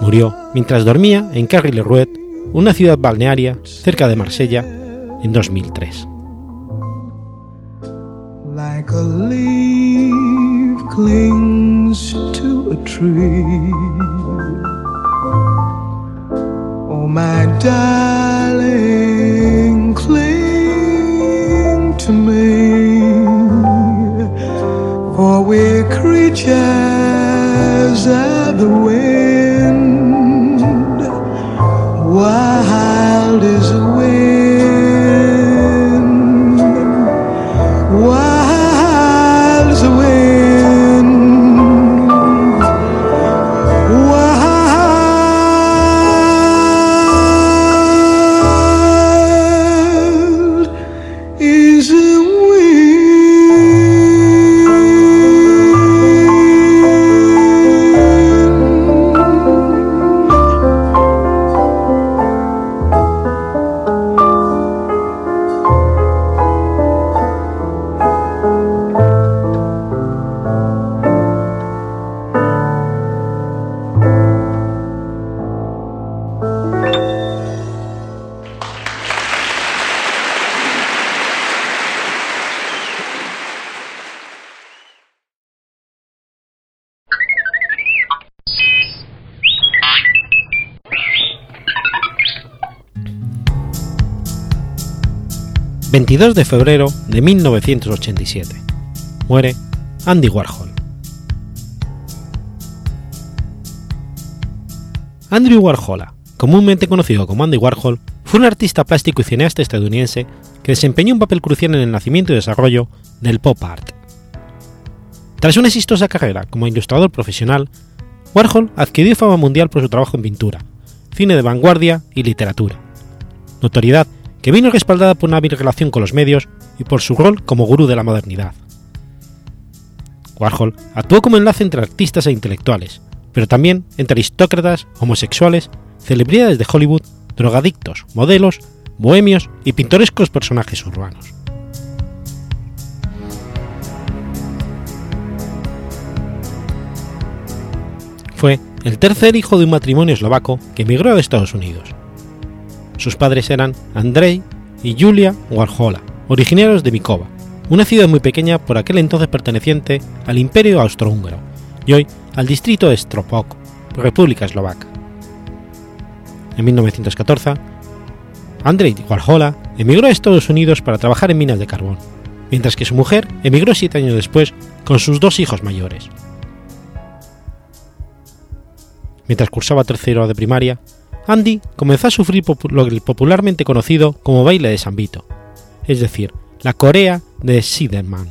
Murió mientras dormía en Carry-le-Rouet, una ciudad balnearia cerca de Marsella, en 2003. Like a leaf to a tree. Oh, my darling, cling to me. For we're creatures of the wind. Wild is the wind. 22 de febrero de 1987. Muere Andy Warhol. Andrew Warhol, comúnmente conocido como Andy Warhol, fue un artista plástico y cineasta estadounidense que desempeñó un papel crucial en el nacimiento y desarrollo del pop art. Tras una exitosa carrera como ilustrador profesional, Warhol adquirió fama mundial por su trabajo en pintura, cine de vanguardia y literatura. Notoriedad que vino respaldada por una hábil relación con los medios y por su rol como gurú de la modernidad. Warhol actuó como enlace entre artistas e intelectuales, pero también entre aristócratas, homosexuales, celebridades de Hollywood, drogadictos, modelos, bohemios y pintorescos personajes urbanos. Fue el tercer hijo de un matrimonio eslovaco que emigró a Estados Unidos. Sus padres eran Andrei y Julia Warhola, originarios de Mikova, una ciudad muy pequeña por aquel entonces perteneciente al Imperio Austrohúngaro y hoy al distrito de Stropok, República Eslovaca. En 1914, Andrei Warhola emigró a Estados Unidos para trabajar en minas de carbón, mientras que su mujer emigró siete años después con sus dos hijos mayores. Mientras cursaba tercero de primaria, Andy comenzó a sufrir lo popularmente conocido como baile de San Vito, es decir, la corea de Siderman.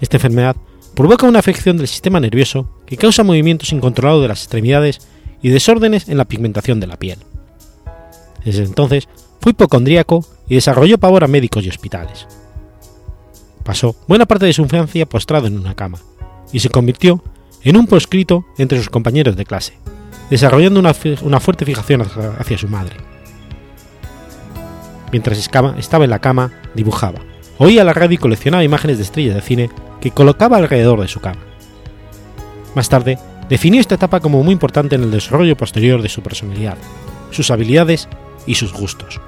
Esta enfermedad provoca una afección del sistema nervioso que causa movimientos incontrolados de las extremidades y desórdenes en la pigmentación de la piel. Desde entonces fue hipocondríaco y desarrolló pavor a médicos y hospitales. Pasó buena parte de su infancia postrado en una cama y se convirtió en un proscrito entre sus compañeros de clase, desarrollando una, una fuerte fijación hacia su madre. Mientras estaba en la cama, dibujaba, oía la radio y coleccionaba imágenes de estrellas de cine que colocaba alrededor de su cama. Más tarde, definió esta etapa como muy importante en el desarrollo posterior de su personalidad, sus habilidades y sus gustos.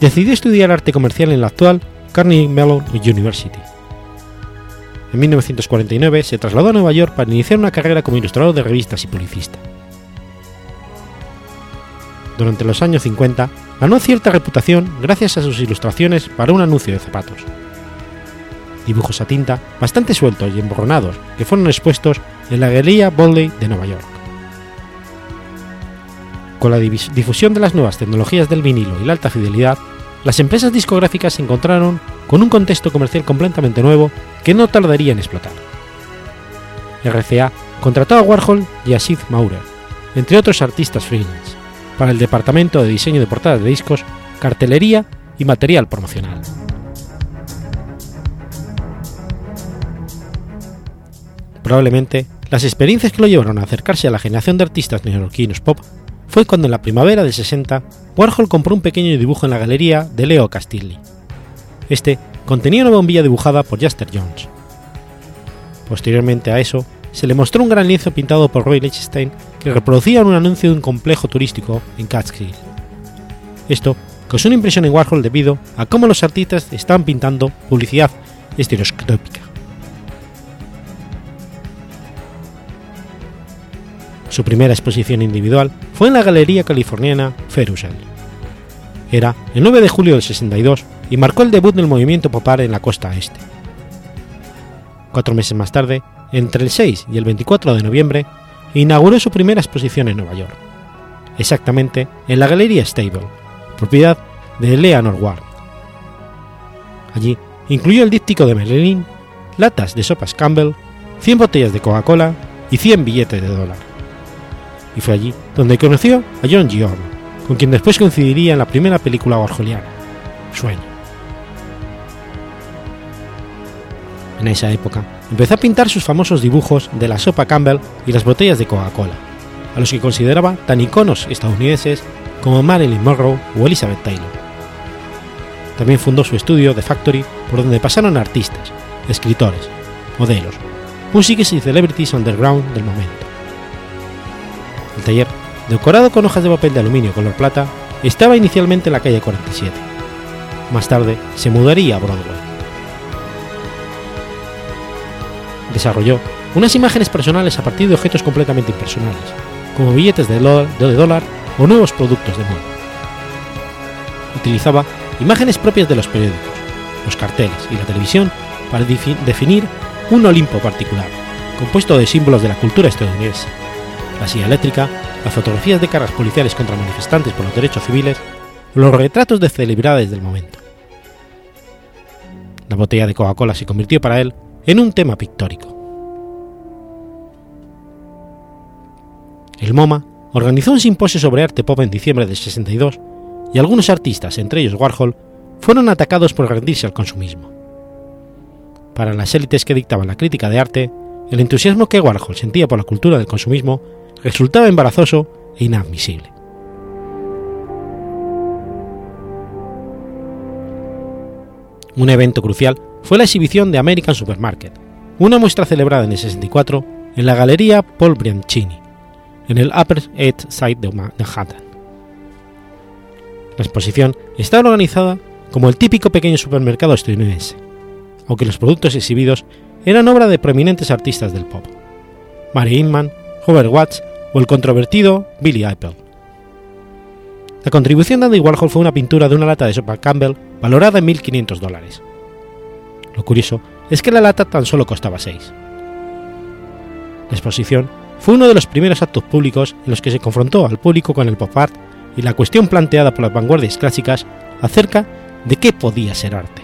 Decidió estudiar arte comercial en la actual Carnegie Mellon University. En 1949 se trasladó a Nueva York para iniciar una carrera como ilustrador de revistas y publicista. Durante los años 50 ganó cierta reputación gracias a sus ilustraciones para un anuncio de zapatos. Dibujos a tinta bastante sueltos y emborronados que fueron expuestos en la Galería Bodley de Nueva York. Con la difusión de las nuevas tecnologías del vinilo y la alta fidelidad, las empresas discográficas encontraron con un contexto comercial completamente nuevo que no tardaría en explotar. RCA contrató a Warhol y a Sid Maurer, entre otros artistas freelance, para el departamento de diseño de portadas de discos, cartelería y material promocional. Probablemente las experiencias que lo llevaron a acercarse a la generación de artistas neoyorquinos pop fue cuando en la primavera del 60 Warhol compró un pequeño dibujo en la galería de Leo Castilli. Este contenía una bombilla dibujada por Jaster Jones. Posteriormente a eso, se le mostró un gran lienzo pintado por Roy Lichtenstein que reproducía un anuncio de un complejo turístico en Catskill. Esto causó una impresión en Warhol debido a cómo los artistas estaban pintando publicidad estereoscópica. Su primera exposición individual fue en la galería californiana Ferusel. Era el 9 de julio del 62 y marcó el debut del movimiento popar en la costa este. Cuatro meses más tarde, entre el 6 y el 24 de noviembre, inauguró su primera exposición en Nueva York, exactamente en la Galería Stable, propiedad de Eleanor Ward. Allí incluyó el díptico de Merlin, latas de sopas Campbell, 100 botellas de Coca-Cola y 100 billetes de dólar. Y fue allí donde conoció a John Giorno, con quien después coincidiría en la primera película warholiana, Sueño. En esa época, empezó a pintar sus famosos dibujos de la sopa Campbell y las botellas de Coca-Cola, a los que consideraba tan iconos estadounidenses como Marilyn Monroe o Elizabeth Taylor. También fundó su estudio The Factory, por donde pasaron artistas, escritores, modelos, músicos y celebrities underground del momento. El taller, decorado con hojas de papel de aluminio color plata, estaba inicialmente en la calle 47. Más tarde se mudaría a Broadway. Desarrolló unas imágenes personales a partir de objetos completamente impersonales, como billetes de dólar, o nuevos productos de moda. utilizaba imágenes propias de los periódicos, los carteles y la televisión para definir un Olimpo particular, compuesto de símbolos de la cultura estadounidense, la silla eléctrica, las fotografías de cargas policiales contra manifestantes por los derechos civiles los retratos de celebridades del momento. La botella de Coca-Cola se convirtió para él en un tema pictórico. El MoMA organizó un simposio sobre arte pop en diciembre de 62 y algunos artistas, entre ellos Warhol, fueron atacados por rendirse al consumismo. Para las élites que dictaban la crítica de arte, el entusiasmo que Warhol sentía por la cultura del consumismo resultaba embarazoso e inadmisible. Un evento crucial fue la exhibición de American Supermarket, una muestra celebrada en el 64 en la Galería Paul Bianchini, en el Upper East Side de Manhattan. La exposición está organizada como el típico pequeño supermercado estadounidense, aunque los productos exhibidos eran obra de prominentes artistas del pop, Mary Inman, Howard Watts o el controvertido Billy Apple. La contribución de Andy Warhol fue una pintura de una lata de sopa Campbell valorada en 1.500 dólares. Lo curioso es que la lata tan solo costaba 6. La exposición fue uno de los primeros actos públicos en los que se confrontó al público con el pop art y la cuestión planteada por las vanguardias clásicas acerca de qué podía ser arte.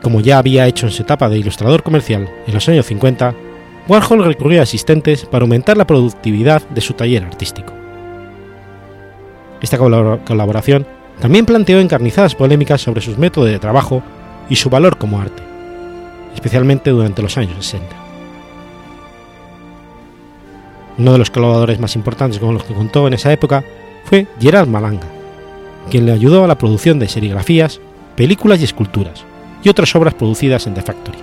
Como ya había hecho en su etapa de ilustrador comercial en los años 50, Warhol recurrió a asistentes para aumentar la productividad de su taller artístico. Esta colaboración también planteó encarnizadas polémicas sobre sus métodos de trabajo y su valor como arte, especialmente durante los años 60. Uno de los colaboradores más importantes con los que contó en esa época fue Gerard Malanga, quien le ayudó a la producción de serigrafías, películas y esculturas, y otras obras producidas en The Factory.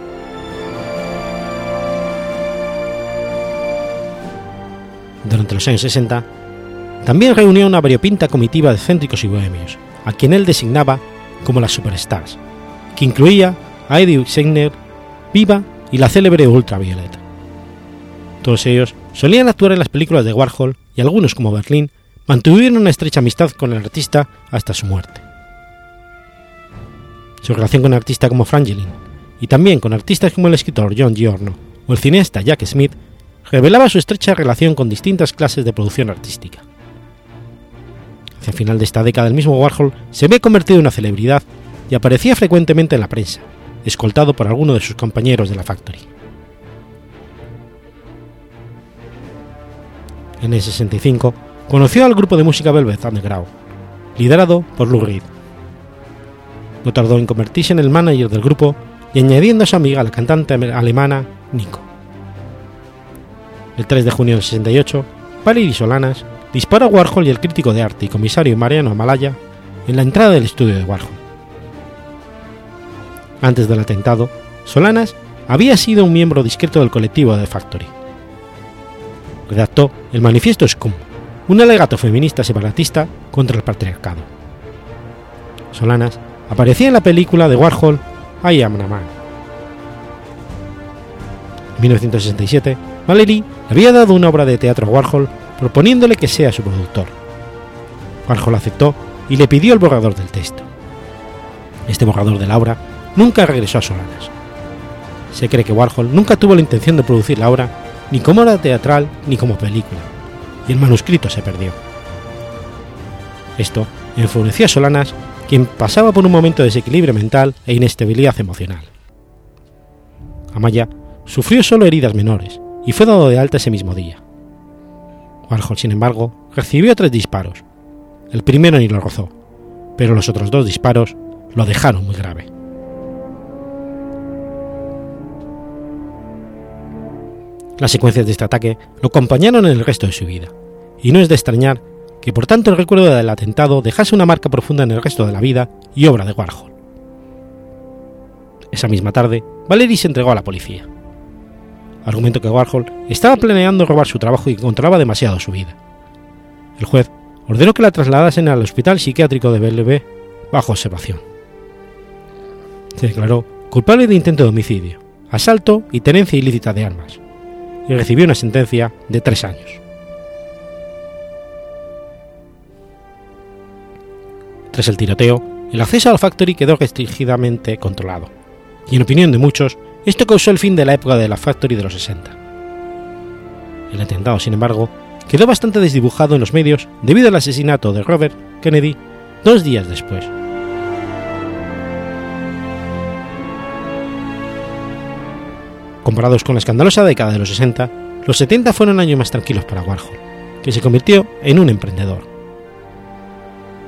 Durante los años 60, también reunió una variopinta comitiva de céntricos y bohemios, a quien él designaba como las superstars, que incluía a Eddie Segner, Viva y la célebre Ultraviolet. Todos ellos solían actuar en las películas de Warhol y algunos como Berlín mantuvieron una estrecha amistad con el artista hasta su muerte. Su relación con artistas como Frangelin y también con artistas como el escritor John Giorno o el cineasta Jack Smith revelaba su estrecha relación con distintas clases de producción artística. Hacia el final de esta década el mismo Warhol se ve convertido en una celebridad y aparecía frecuentemente en la prensa, escoltado por alguno de sus compañeros de la Factory. En el 65 conoció al grupo de música Velvet Underground, liderado por Lou Reed. No tardó en convertirse en el manager del grupo y añadiendo a su amiga la cantante alemana Nico. El 3 de junio del 68, Valery Solanas disparó a Warhol y el crítico de arte y comisario Mariano Amalaya en la entrada del estudio de Warhol. Antes del atentado, Solanas había sido un miembro discreto del colectivo de Factory. Redactó el manifiesto Scum, un alegato feminista separatista contra el patriarcado. Solanas aparecía en la película de Warhol I Am a Man. En 1967, Valery había dado una obra de teatro a Warhol proponiéndole que sea su productor. Warhol aceptó y le pidió el borrador del texto. Este borrador de la obra nunca regresó a Solanas. Se cree que Warhol nunca tuvo la intención de producir la obra ni como obra teatral ni como película, y el manuscrito se perdió. Esto enfureció a Solanas, quien pasaba por un momento de desequilibrio mental e inestabilidad emocional. Amaya sufrió solo heridas menores y fue dado de alta ese mismo día. Warhol, sin embargo, recibió tres disparos. El primero ni lo rozó, pero los otros dos disparos lo dejaron muy grave. Las secuencias de este ataque lo acompañaron en el resto de su vida, y no es de extrañar que por tanto el recuerdo del atentado dejase una marca profunda en el resto de la vida y obra de Warhol. Esa misma tarde, Valery se entregó a la policía. Argumentó que Warhol estaba planeando robar su trabajo y controlaba demasiado su vida. El juez ordenó que la trasladasen al hospital psiquiátrico de Bellevue bajo observación. Se declaró culpable de intento de homicidio, asalto y tenencia ilícita de armas, y recibió una sentencia de tres años. Tras el tiroteo, el acceso al Factory quedó restringidamente controlado, y en opinión de muchos, esto causó el fin de la época de la Factory de los 60. El atentado, sin embargo, quedó bastante desdibujado en los medios debido al asesinato de Robert Kennedy dos días después. Comparados con la escandalosa década de los 60, los 70 fueron años más tranquilos para Warhol, que se convirtió en un emprendedor.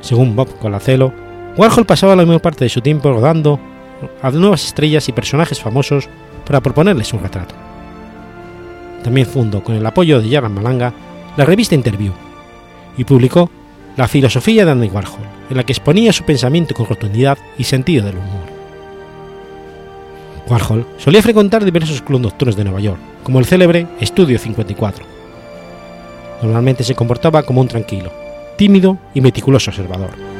Según Bob Colacelo, Warhol pasaba la mayor parte de su tiempo rodando a nuevas estrellas y personajes famosos para proponerles un retrato. También fundó, con el apoyo de Jaran Malanga, la revista Interview y publicó La filosofía de Andy Warhol, en la que exponía su pensamiento con rotundidad y sentido del humor. Warhol solía frecuentar diversos clubes nocturnos de Nueva York, como el célebre Estudio 54. Normalmente se comportaba como un tranquilo, tímido y meticuloso observador.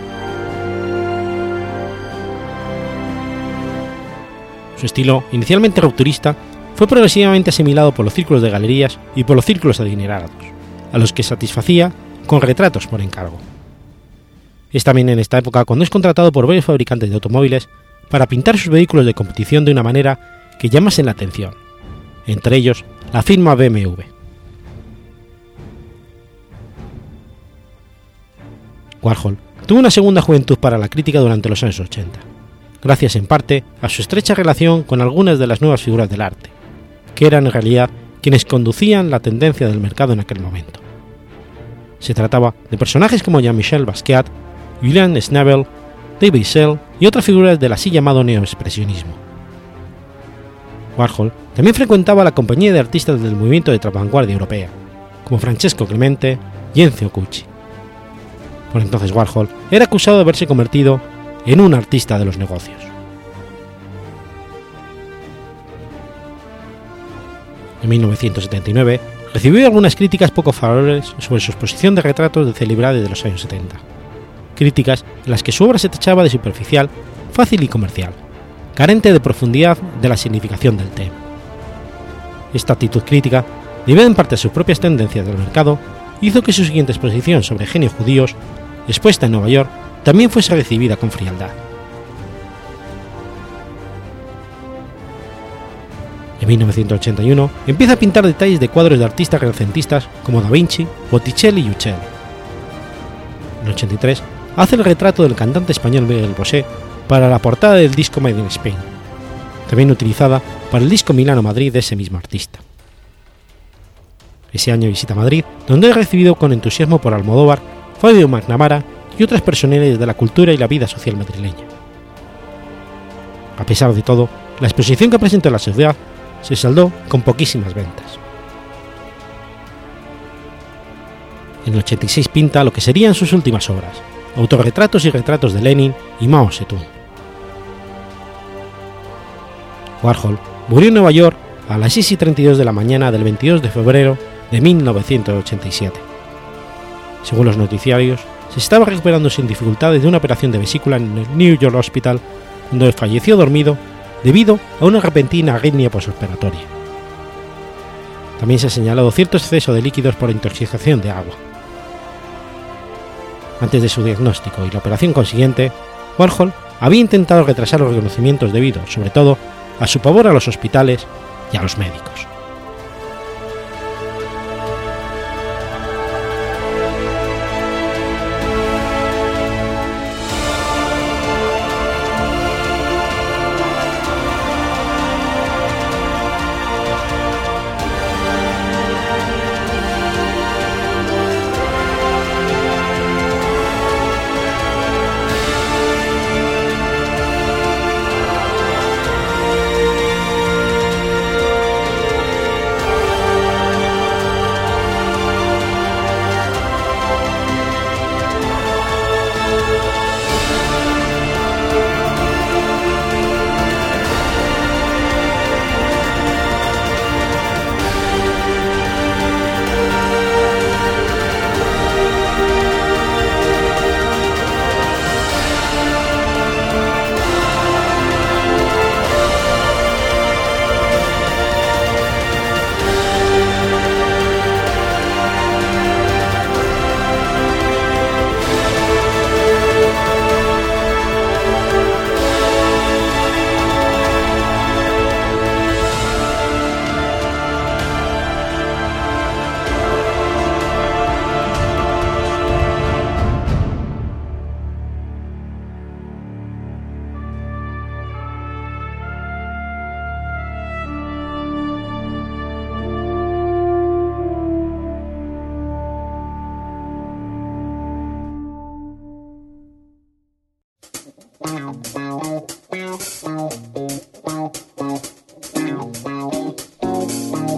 Su estilo, inicialmente rupturista, fue progresivamente asimilado por los círculos de galerías y por los círculos adinerados, a los que satisfacía con retratos por encargo. Es también en esta época cuando es contratado por varios fabricantes de automóviles para pintar sus vehículos de competición de una manera que llamase la atención, entre ellos la firma BMW. Warhol tuvo una segunda juventud para la crítica durante los años 80, gracias en parte a su estrecha relación con algunas de las nuevas figuras del arte, que eran en realidad quienes conducían la tendencia del mercado en aquel momento. Se trataba de personajes como Jean-Michel Basquiat, Julian Schnabel, David Shell y otras figuras del así llamado neoexpresionismo. Warhol también frecuentaba la compañía de artistas del movimiento de vanguardia europea, como Francesco Clemente y Enzio Cucci. Por entonces Warhol era acusado de haberse convertido en un artista de los negocios. En 1979 recibió algunas críticas poco favorables sobre su exposición de retratos de celebridades de los años 70 críticas en las que su obra se tachaba de superficial, fácil y comercial, carente de profundidad de la significación del tema. Esta actitud crítica, debido en parte a sus propias tendencias del mercado, hizo que su siguiente exposición sobre genios judíos, expuesta en Nueva York, también fuese recibida con frialdad. En 1981 empieza a pintar detalles de cuadros de artistas renacentistas como Da Vinci, Botticelli y Uccelli. En 83 hace el retrato del cantante español Miguel Bosé para la portada del disco Made in Spain, también utilizada para el disco Milano Madrid de ese mismo artista. Ese año visita Madrid, donde es recibido con entusiasmo por Almodóvar, Fabio McNamara y otras personalidades de la cultura y la vida social madrileña. A pesar de todo, la exposición que presentó en la sociedad se saldó con poquísimas ventas. En el 86 pinta lo que serían sus últimas obras, autorretratos y retratos de Lenin y Mao Zedong. Warhol murió en Nueva York a las 6 y 32 de la mañana del 22 de febrero de 1987. Según los noticiarios, se estaba recuperando sin dificultades de una operación de vesícula en el New York Hospital, donde falleció dormido debido a una repentina arritmia postoperatoria. También se ha señalado cierto exceso de líquidos por intoxicación de agua. Antes de su diagnóstico y la operación consiguiente, Warhol había intentado retrasar los reconocimientos debido, sobre todo, a su pavor a los hospitales y a los médicos.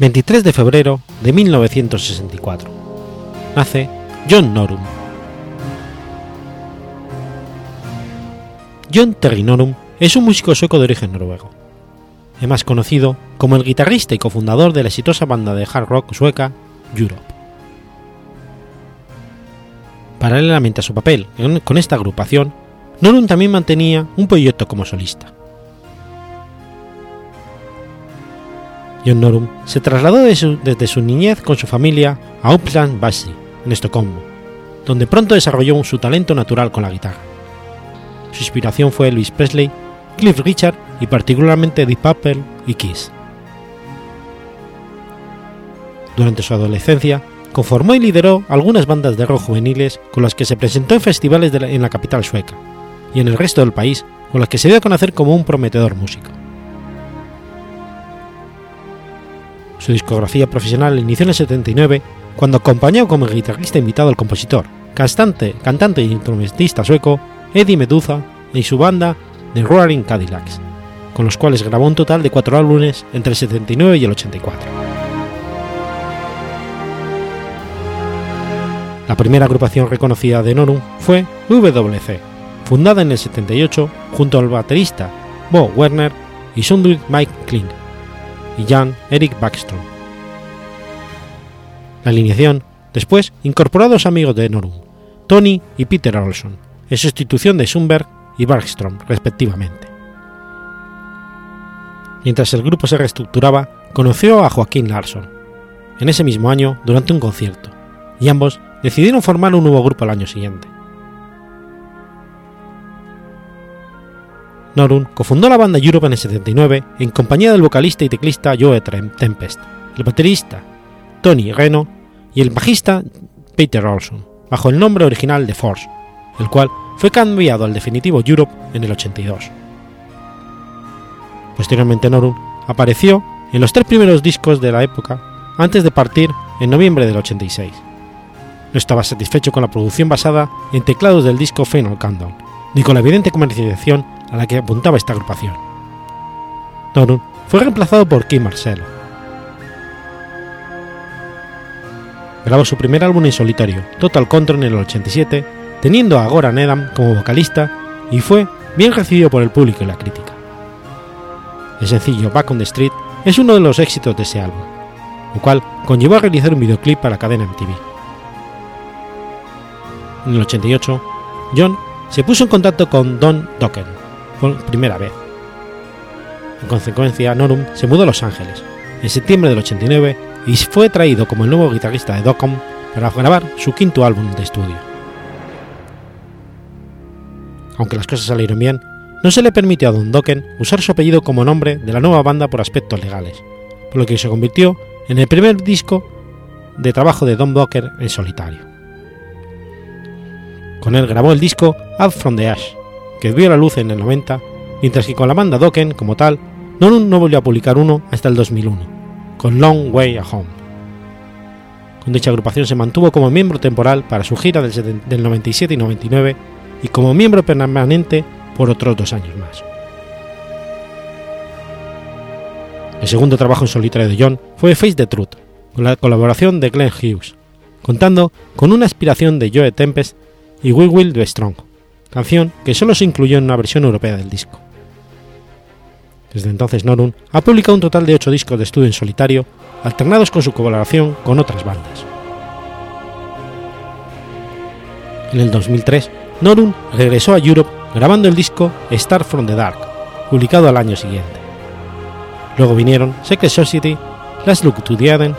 ...23 de febrero de 1964... ...nace John Norum. John Terry Norum es un músico sueco de origen noruego. Es más conocido como el guitarrista y cofundador de la exitosa banda de hard rock sueca Europe. Paralelamente a su papel con esta agrupación, Norum también mantenía un proyecto como solista. John Norum se trasladó desde su niñez con su familia a Uppland Valley, en Estocolmo, donde pronto desarrolló su talento natural con la guitarra. Su inspiración fue Elvis Presley, Cliff Richard y particularmente Deep Purple y Kiss. Durante su adolescencia, conformó y lideró algunas bandas de rock juveniles con las que se presentó en festivales en la capital sueca y en el resto del país con las que se dio a conocer como un prometedor músico. Su discografía profesional inició en el 79 cuando acompañó como guitarrista invitado al compositor, cantante, cantante y instrumentista sueco Eddie Meduza y su banda The Roaring Cadillacs, con los cuales grabó un total de cuatro álbumes entre el 79 y el 84. La primera agrupación reconocida de Norum fue WC, fundada en el 78 junto al baterista Bo Werner y Sundry Mike Kling y Jan Erik Backstrom. La alineación después incorporó a dos amigos de Norum, Tony y Peter Olson, en sustitución de Sundberg y Bergstrom, respectivamente. Mientras el grupo se reestructuraba, conoció a Joaquín Larsson, en ese mismo año durante un concierto, y ambos decidieron formar un nuevo grupo al año siguiente. Norun cofundó la banda Europe en el 79 en compañía del vocalista y teclista Joe Tempest, el baterista Tony Reno y el bajista Peter Olson, bajo el nombre original de Force, el cual fue cambiado al definitivo Europe en el 82. Posteriormente Norun apareció en los tres primeros discos de la época antes de partir en noviembre del 86. No estaba satisfecho con la producción basada en teclados del disco Final Countdown, ni con la evidente comercialización a la que apuntaba esta agrupación. Norun fue reemplazado por Kim Marcello. Grabó su primer álbum en solitario, Total Control, en el 87, teniendo a Goran Edam como vocalista y fue bien recibido por el público y la crítica. El sencillo Back on the Street es uno de los éxitos de ese álbum, lo cual conllevó a realizar un videoclip para la cadena MTV. En el 88, John se puso en contacto con Don Dokken por primera vez. En consecuencia, Norum se mudó a Los Ángeles en septiembre del 89 y fue traído como el nuevo guitarrista de Dokken para grabar su quinto álbum de estudio. Aunque las cosas salieron bien, no se le permitió a Don Dokken usar su apellido como nombre de la nueva banda por aspectos legales, por lo que se convirtió en el primer disco de trabajo de Don Dokken en solitario. Con él grabó el disco Out from the Ash, que vio la luz en el 90, mientras que con la banda Dokken como tal, Norum no volvió a publicar uno hasta el 2001, con Long Way a Home. Con dicha agrupación se mantuvo como miembro temporal para su gira del, seten- del 97 y 99 y como miembro permanente por otros dos años más. El segundo trabajo en solitario de John fue Face the Truth, con la colaboración de Glenn Hughes, contando con una inspiración de Joe Tempest y We Will Be Strong, canción que solo se incluyó en una versión europea del disco. Desde entonces Norun ha publicado un total de 8 discos de estudio en solitario, alternados con su colaboración con otras bandas. En el 2003, Norun regresó a Europe grabando el disco Star from the Dark, publicado al año siguiente. Luego vinieron Secret Society, Last Look to the Eden,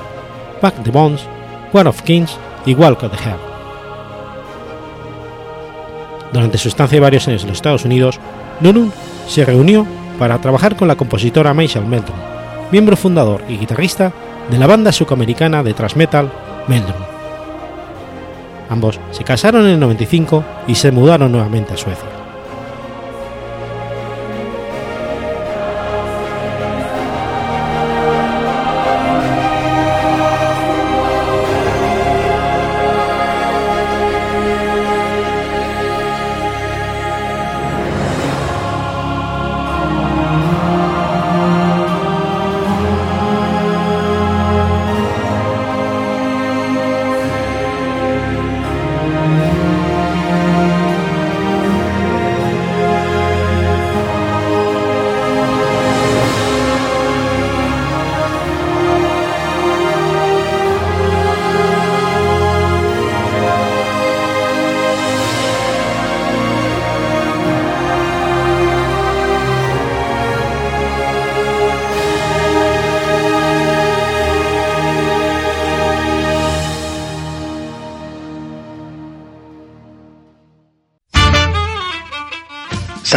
Back the Bones, War of Kings y Walk of the Hell. Durante su estancia de varios años en los Estados Unidos, Norun se reunió para trabajar con la compositora Michelle Meldrum, miembro fundador y guitarrista de la banda sudamericana de thrash metal Meldrum. Ambos se casaron en el 95 y se mudaron nuevamente a Suecia.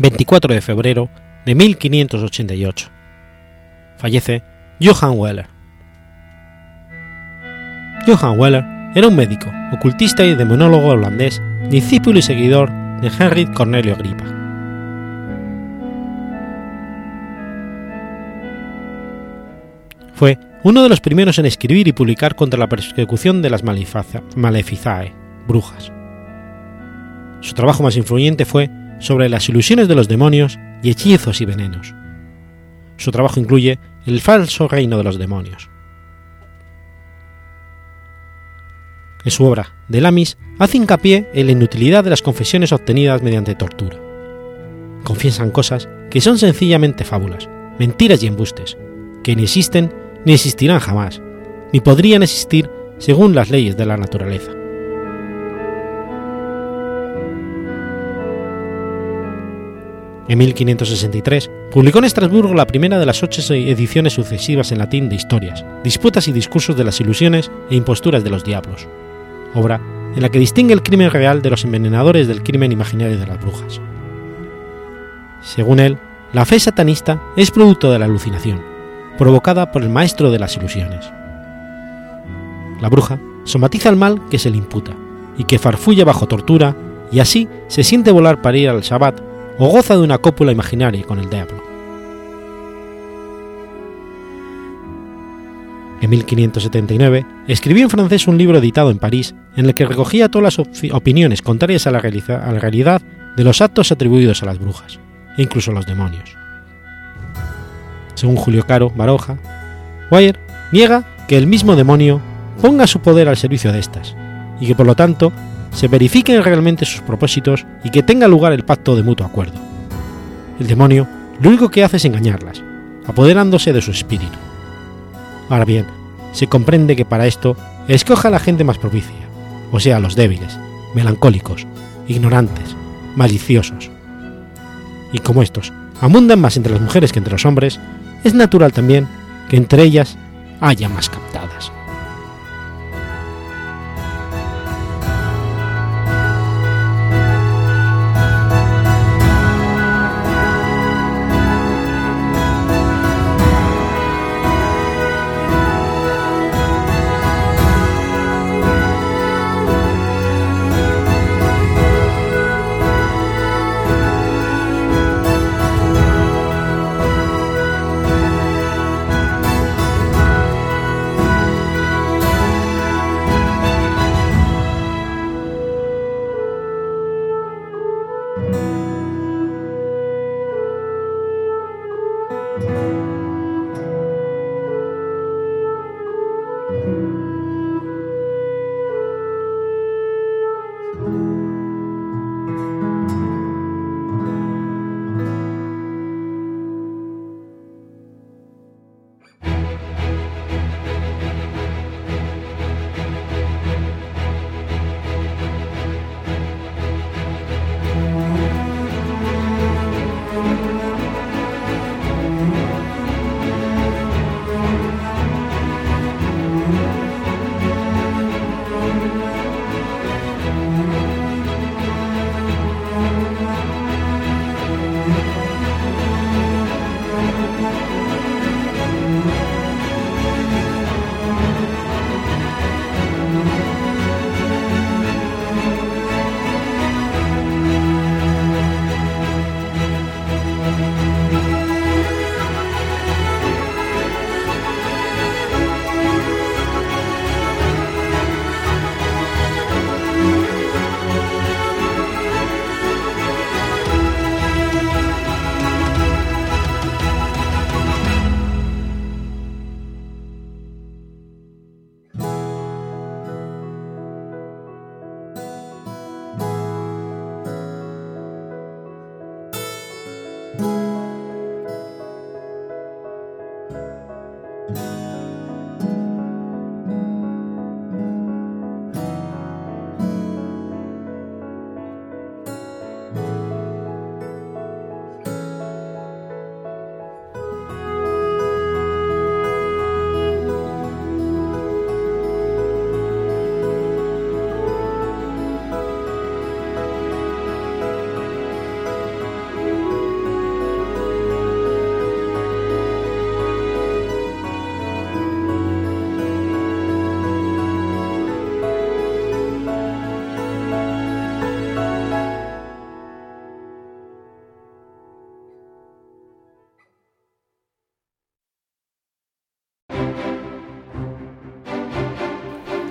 ...24 de febrero de 1588... ...fallece Johann Weller. Johann Weller era un médico, ocultista y demonólogo holandés, discípulo y seguidor de Henry Cornelio Agripa. Fue uno de los primeros en escribir y publicar contra la persecución de las maleficae, brujas. Su trabajo más influyente fue sobre las ilusiones de los demonios y hechizos y venenos. Su trabajo incluye el falso reino de los demonios. En su obra, De Lamis, hace hincapié en la inutilidad de las confesiones obtenidas mediante tortura. Confiesan cosas que son sencillamente fábulas, mentiras y embustes, que ni existen ni existirán jamás, ni podrían existir según las leyes de la naturaleza. En 1563 publicó en Estrasburgo la primera de las ocho ediciones sucesivas en latín de historias, disputas y discursos de las ilusiones e imposturas de los diablos, obra en la que distingue el crimen real de los envenenadores del crimen imaginario de las brujas. Según él, la fe satanista es producto de la alucinación, provocada por el maestro de las ilusiones. La bruja somatiza el mal que se le imputa y que farfulla bajo tortura y así se siente volar para ir al Shabbat o goza de una cópula imaginaria con el diablo. En 1579 escribió en francés un libro editado en París en el que recogía todas las op- opiniones contrarias a la, realidad de los actos atribuidos a las brujas, e incluso a los demonios. Según Julio Caro Baroja, Weyer niega que el mismo demonio ponga su poder al servicio de estas, y que por lo tanto se verifiquen realmente sus propósitos y que tenga lugar el pacto de mutuo acuerdo. El demonio lo único que hace es engañarlas, apoderándose de su espíritu. Ahora bien, se comprende que para esto escoja a la gente más propicia, o sea, los débiles, melancólicos, ignorantes, maliciosos. Y como estos abundan más entre las mujeres que entre los hombres, es natural también que entre ellas haya más captadas.